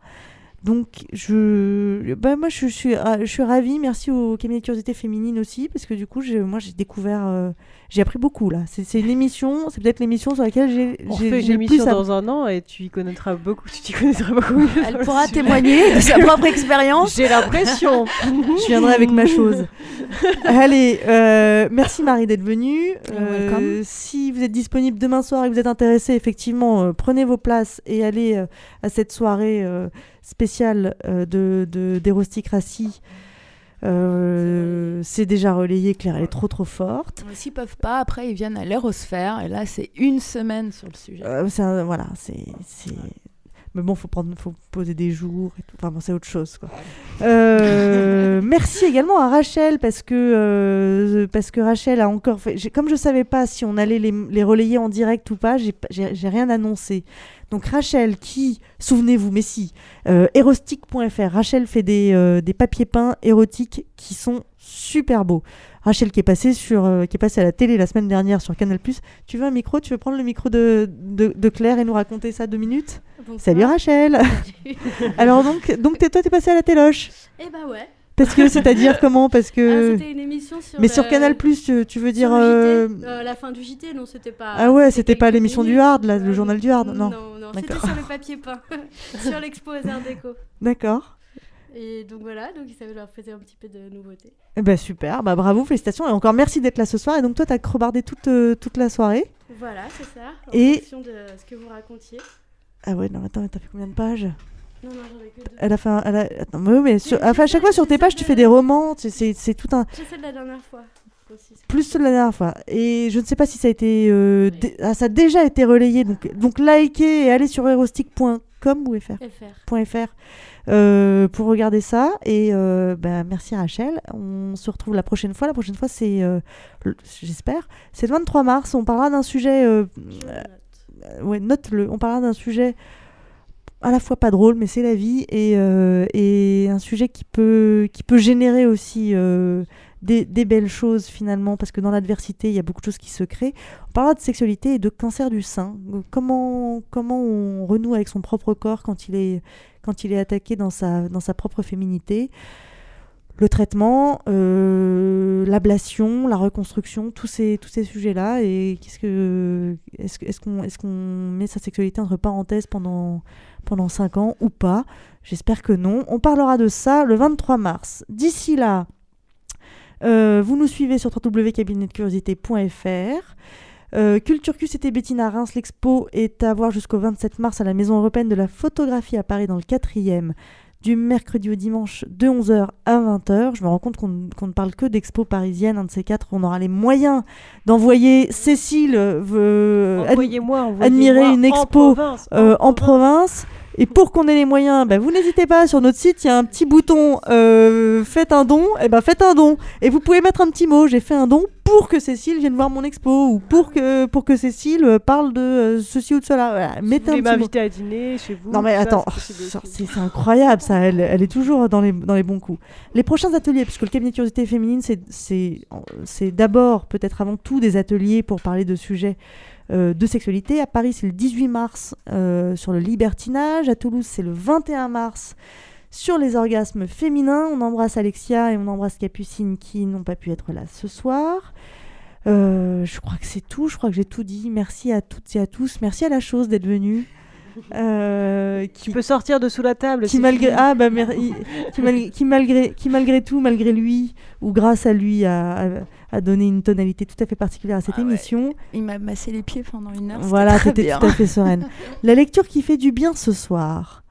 Donc, je, bah, moi, je, suis, ra- je suis ravie. Merci au cabinet de curiosité féminine aussi, parce que du coup, j'ai- moi, j'ai découvert, euh, j'ai appris beaucoup là. C'est une émission, c'est peut-être l'émission sur laquelle j'ai j'ai- le plus dans un an et tu y connaîtras beaucoup. Tu t'y connaîtras beaucoup mieux. Elle pourra témoigner de sa propre expérience. J'ai l'impression. je viendrai avec ma chose. Allez, euh, merci Marie d'être venue. Euh, welcome. si vous êtes disponible demain soir et que vous êtes intéressé, effectivement, euh, prenez vos places et allez euh, à cette soirée euh, spéciale euh, de, de d'Hérosticratie. Euh, c'est déjà relayé, Claire, elle est trop trop forte. S'ils peuvent pas, après ils viennent à l'aérosphère et là c'est une semaine sur le sujet. Euh, voilà, c'est. Mais bon, faut prendre, faut poser des jours et tout. Enfin, bon, c'est autre chose, quoi. Euh, merci également à Rachel parce que parce que Rachel a encore fait. Comme je savais pas si on allait les, les relayer en direct ou pas, j'ai rien annoncé. Donc Rachel, qui, souvenez-vous, mais si, euh, Erostic.fr. Rachel fait des, euh, des papiers peints érotiques qui sont super beaux. Rachel qui est passée sur, euh, qui est passée à la télé la semaine dernière sur Canal+. Tu veux un micro? Tu veux prendre le micro de, de, de Claire et nous raconter ça deux minutes? Bonsoir. Salut Rachel. Alors donc, donc t'es, toi t'es passée à la téloche? Eh bah ouais. Parce que, c'est-à-dire comment Parce que. Ah, c'était une émission sur Mais le- sur Canal+, tu, tu veux dire. Euh, JT, euh, la fin du JT, non, c'était pas. Ah ouais, c'était pas l'émission du. Hard, là, le journal du Hard, non. Non, non, c'était D'accord. sur le papier peint, sur l'expo aux Arts Déco. D'accord. Et donc voilà, donc ça leur faisait un petit peu de nouveauté. Eh ben super, bah bravo, félicitations et encore merci d'être là ce soir. Et donc toi t'as crobardé toute, euh, toute la soirée. Voilà, c'est ça. En Et- fonction de ce que vous racontiez. Ah ouais, non, attends, t'as fait combien de pages? Non, non, j'en ai que deux. Elle a fait un. Elle a... Attends, mais oui, mais sur... enfin, à chaque fois sur tes pages, tu fais des romans, c'est- c'est c'est tout un. J'ai fait de la dernière fois aussi. Plus de la dernière fois. Et je ne sais pas si ça a été. euh, dé- ah, ça a déjà été relayé. Donc, donc likez et allez sur erostick.com ou fr. FR. .fr, euh, pour regarder ça. Et euh, bah, merci Rachel. On se retrouve la prochaine fois. La prochaine fois, c'est. euh, J'espère. C'est le 23 mars. On parlera d'un sujet. ouais, note-le. On parlera d'un sujet à la fois pas drôle, mais c'est la vie, et, euh, et un sujet qui peut, qui peut générer aussi euh, des, des belles choses finalement, parce que dans l'adversité, il y a beaucoup de choses qui se créent. On parlera de sexualité et de cancer du sein. Comment, comment on renoue avec son propre corps quand il est, quand il est attaqué dans sa, dans sa propre féminité? Le traitement, euh, l'ablation, la reconstruction, tous ces, sujets-là. Et qu'est-ce que, est-ce qu'on met sa sexualité entre parenthèses pendant, pendant 5 ans ou pas? J'espère que non. On parlera de ça le 23 mars. D'ici là, euh, vous nous suivez sur www.cabinetdecuriosité.fr. Euh, Culture Q, c'était Bettina Reims. L'expo est à voir jusqu'au 27 mars à la Maison européenne de la photographie à Paris dans le 4e, du mercredi au dimanche de 11h à 20h. Je me rends compte qu'on ne parle que d'expo parisienne, un de ces quatre. On aura les moyens d'envoyer Cécile euh, veut ad- envoyez-moi admirer une en expo en euh, en province. Et pour qu'on ait les moyens, bah, vous n'hésitez pas, sur notre site, il y a un petit bouton euh, Faites un don, et ben faites un don. Et vous pouvez mettre un petit mot, j'ai fait un don pour que Cécile vienne voir mon expo, ou pour que, pour que Cécile euh, parle de euh, ceci ou de cela. Voilà, Si mettez vous un petit mot. m'inviter à dîner chez vous. Non mais ça, attends, c'est incroyable ça, elle, elle est toujours dans les, dans les bons coups. Les prochains ateliers, puisque le cabinet de curiosité féminine, c'est- d'abord, peut-être avant tout, des ateliers pour parler de sujets de sexualité. À Paris, c'est le 18 mars euh, sur le libertinage. À Toulouse, c'est le 21 mars sur les orgasmes féminins. On embrasse Alexia et on embrasse Capucine qui n'ont pas pu être là ce soir. Euh, je crois que c'est tout, je crois que j'ai tout dit. Merci à toutes et à tous. Merci à la chose d'être venue. Euh, qui peut sortir de sous la table. qui malgré ah bah mer- qui malgré qui malgré tout malgré lui ou grâce à lui a, a, a donné une tonalité tout à fait particulière à cette émission Il m'a massé les pieds pendant une heure. c'était voilà bien. tout à fait sereine la lecture qui fait du bien ce soir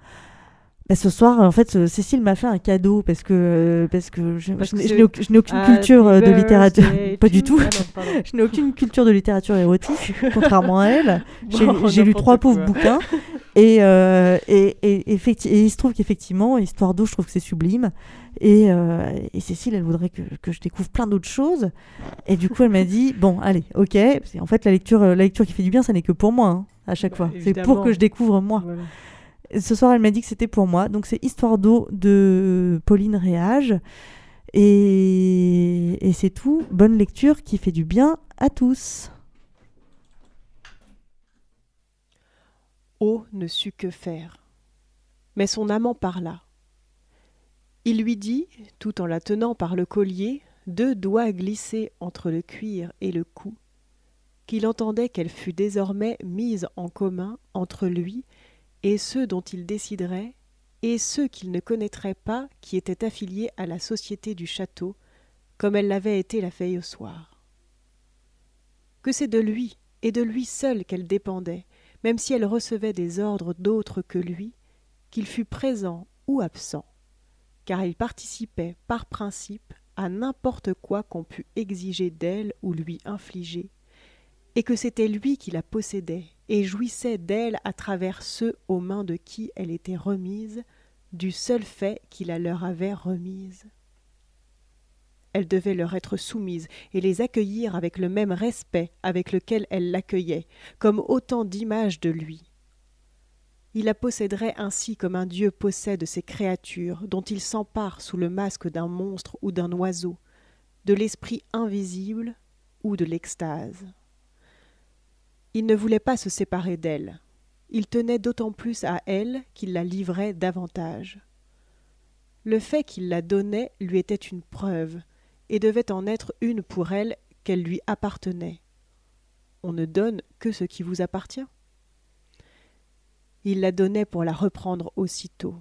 Bah, ce soir, en fait, euh, Cécile m'a fait un cadeau parce que, euh, parce que je, Parce je que n'ai- je c'est n'ai auc- je n'ai aucune Happy culture euh, de littérature. Pas du to- tout. Ah non, je n'ai aucune culture de littérature érotique, contrairement à elle. J'ai Bon, j'ai lu trois pauvres bouquins. Et, euh, et, et, effecti- et il se trouve qu'effectivement, Histoire d'eau, je trouve que c'est sublime. Et, euh, et Cécile, elle voudrait que, que je découvre plein d'autres choses. Et du coup, elle m'a dit Bon, allez, ok. Qu'en fait, la lecture, la lecture qui fait du bien, ça n'est que pour moi, hein, à chaque fois. C'est pour que je découvre moi. Voilà. Ce soir, elle m'a dit que c'était pour moi. Donc, c'est Histoire d'eau de Pauline Réage. Et, et c'est tout. Bonne lecture qui fait du bien à tous. O ne sut que faire. Mais son amant parla. Il lui dit, tout en la tenant par le collier, deux doigts glissés entre le cuir et le cou, qu'il entendait qu'elle fût désormais mise en commun entre lui et ceux dont il déciderait, et ceux qu'il ne connaîtrait pas qui étaient affiliés à la société du château, comme elle l'avait été la veille au soir. Que c'est de lui, et de lui seul qu'elle dépendait, même si elle recevait des ordres d'autres que lui, qu'il fût présent ou absent, car il participait par principe à n'importe quoi qu'on pût exiger d'elle ou lui infliger, et que c'était lui qui la possédait et jouissait d'elle à travers ceux aux mains de qui elle était remise, du seul fait qu'il la leur avait remise. Elle devait leur être soumise et les accueillir avec le même respect avec lequel elle l'accueillait, comme autant d'images de lui. Il la posséderait ainsi comme un Dieu possède ses créatures, dont il s'empare sous le masque d'un monstre ou d'un oiseau, de l'esprit invisible ou de l'extase. Il ne voulait pas se séparer d'elle. Il tenait d'autant plus à elle qu'il la livrait davantage. Le fait qu'il la donnait lui était une preuve, et devait en être une pour elle qu'elle lui appartenait. On ne donne que ce qui vous appartient. Il la donnait pour la reprendre aussitôt,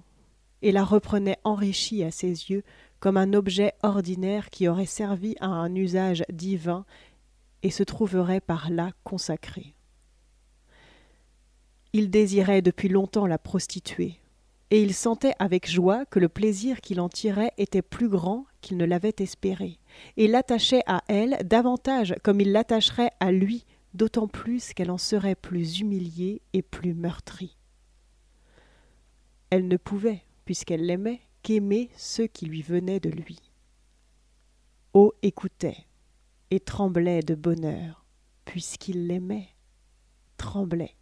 et la reprenait enrichie à ses yeux comme un objet ordinaire qui aurait servi à un usage divin et se trouverait par là consacré. Il désirait depuis longtemps la prostituer, et il sentait avec joie que le plaisir qu'il en tirait était plus grand qu'il ne l'avait espéré, et l'attachait à elle davantage comme il l'attacherait à lui, d'autant plus qu'elle en serait plus humiliée et plus meurtrie. Elle ne pouvait, puisqu'elle l'aimait, qu'aimer ceux qui lui venaient de lui. O écoutait et tremblait de bonheur, puisqu'il l'aimait, tremblait,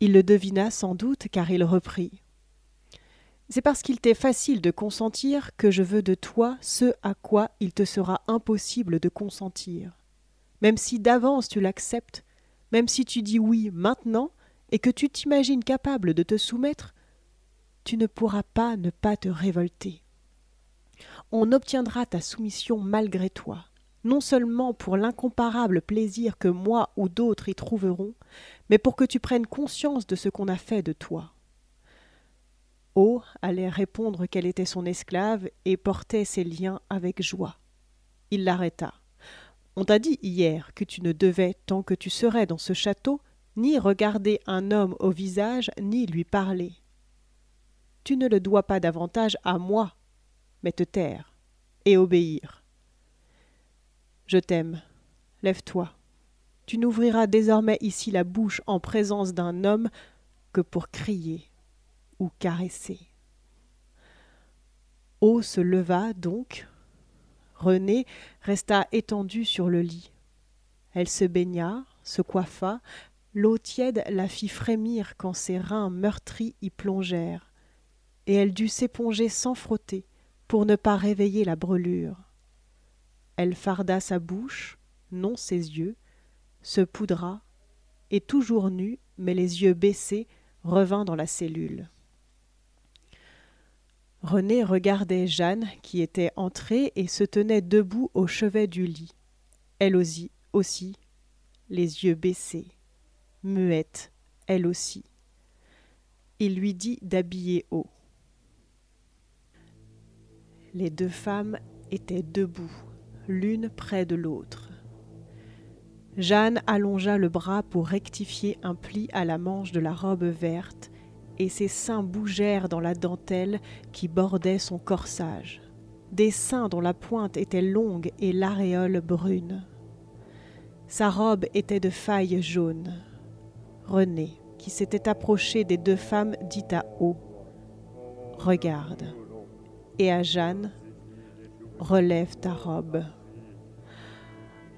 Il le devina sans doute, car il reprit. C'est parce qu'il t'est facile de consentir que je veux de toi ce à quoi il te sera impossible de consentir. Même si d'avance tu l'acceptes, même si tu dis oui maintenant, et que tu t'imagines capable de te soumettre, tu ne pourras pas ne pas te révolter. On obtiendra ta soumission malgré toi, non seulement pour l'incomparable plaisir que moi ou d'autres y trouveront, mais pour que tu prennes conscience de ce qu'on a fait de toi. O allait répondre qu'elle était son esclave et portait ses liens avec joie. Il l'arrêta. On t'a dit hier que tu ne devais, tant que tu serais dans ce château, ni regarder un homme au visage, ni lui parler. Tu ne le dois pas davantage à moi, mais te taire et obéir. Je t'aime. Lève-toi. Tu n'ouvriras désormais ici la bouche en présence d'un homme que pour crier ou caresser. O se leva donc. Renée resta étendue sur le lit. Elle se baigna, se coiffa, l'eau tiède la fit frémir quand ses reins meurtris y plongèrent, et elle dut s'éponger sans frotter pour ne pas réveiller la brûlure. Elle farda sa bouche, non ses yeux, se poudra, et toujours nue, mais les yeux baissés, revint dans la cellule. René regardait Jeanne, qui était entrée et se tenait debout au chevet du lit. Elle aussi, aussi, les yeux baissés, muette, elle aussi. Il lui dit d'habiller haut. Les deux femmes étaient debout, l'une près de l'autre. Jeanne allongea le bras pour rectifier un pli à la manche de la robe verte, et ses seins bougèrent dans la dentelle qui bordait son corsage, des seins dont la pointe était longue et l'aréole brune. Sa robe était de faille jaune. René, qui s'était approché des deux femmes, dit à haut Regarde. Et à Jeanne Relève ta robe.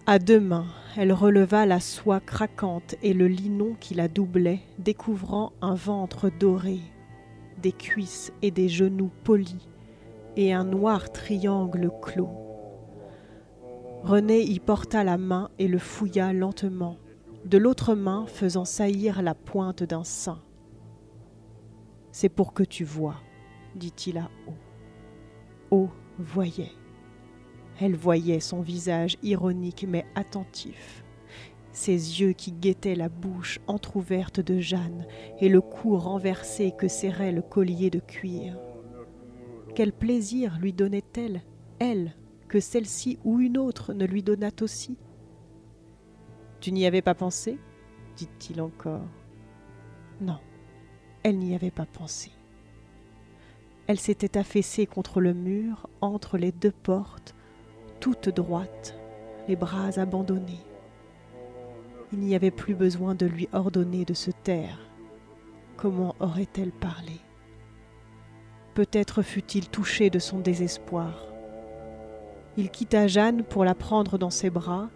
À deux mains, elle releva la soie craquante et le linon qui la doublait, découvrant un ventre doré, des cuisses et des genoux polis, et un noir triangle clos. René y porta la main et le fouilla lentement, de l'autre main faisant saillir la pointe d'un sein. C'est pour que tu vois, dit-il à haut. Haut voyait. Elle voyait son visage ironique mais attentif, ses yeux qui guettaient la bouche entr'ouverte de Jeanne et le cou renversé que serrait le collier de cuir. Quel plaisir lui donnait-elle, elle, que celle-ci ou une autre ne lui donnât aussi? Tu n'y avais pas pensé? dit-il encore. Non, elle n'y avait pas pensé. Elle s'était affaissée contre le mur, entre les deux portes, toute droite, les bras abandonnés. Il n'y avait plus besoin de lui ordonner de se taire. Comment aurait-elle parlé? Peut-être fut-il touché de son désespoir. Il quitta Jeanne pour la prendre dans ses bras,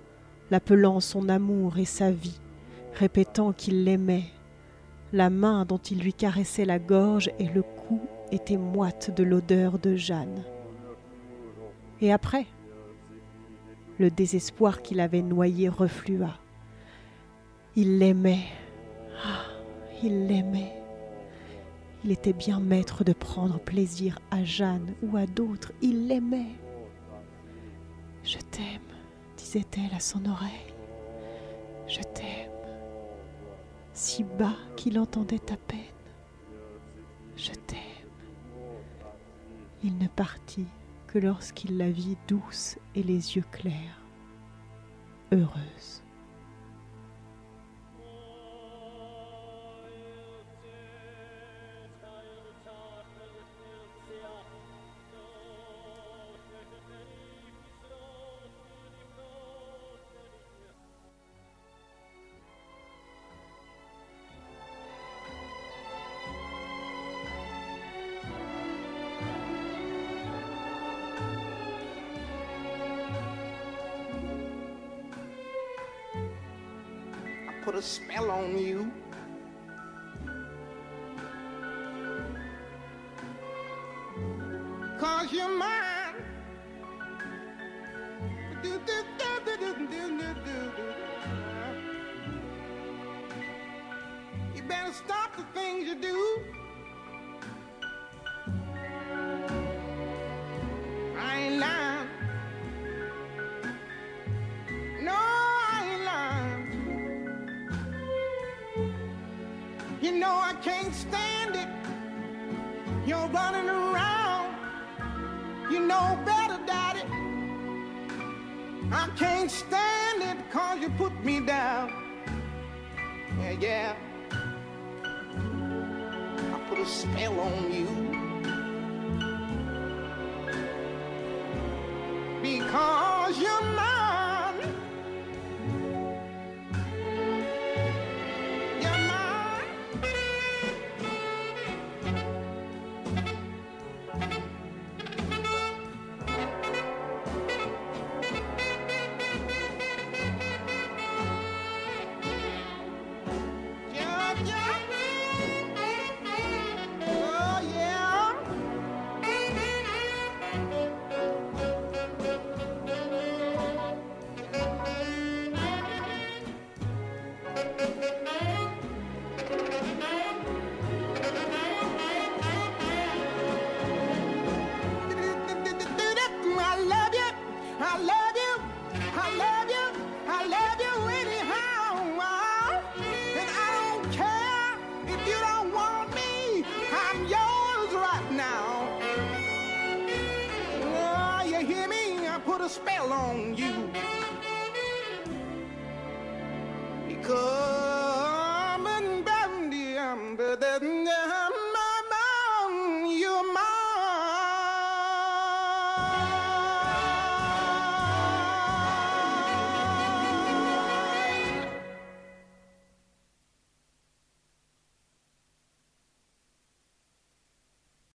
l'appelant son amour et sa vie, répétant qu'il l'aimait. La main dont il lui caressait la gorge et le cou était moite de l'odeur de Jeanne. Et après? Le désespoir qui l'avait noyé reflua. Il l'aimait. Ah, il l'aimait. Il était bien maître de prendre plaisir à Jeanne ou à d'autres. Il l'aimait. Je t'aime, disait-elle à son oreille. Je t'aime. Si bas qu'il entendait à peine. Je t'aime. Il ne partit que lorsqu'il la vit douce et les yeux clairs, heureuse. On you. Can't stand it. You're running around. You know better, Daddy. I can't stand it cause you put me down. Yeah, yeah. I put a spell on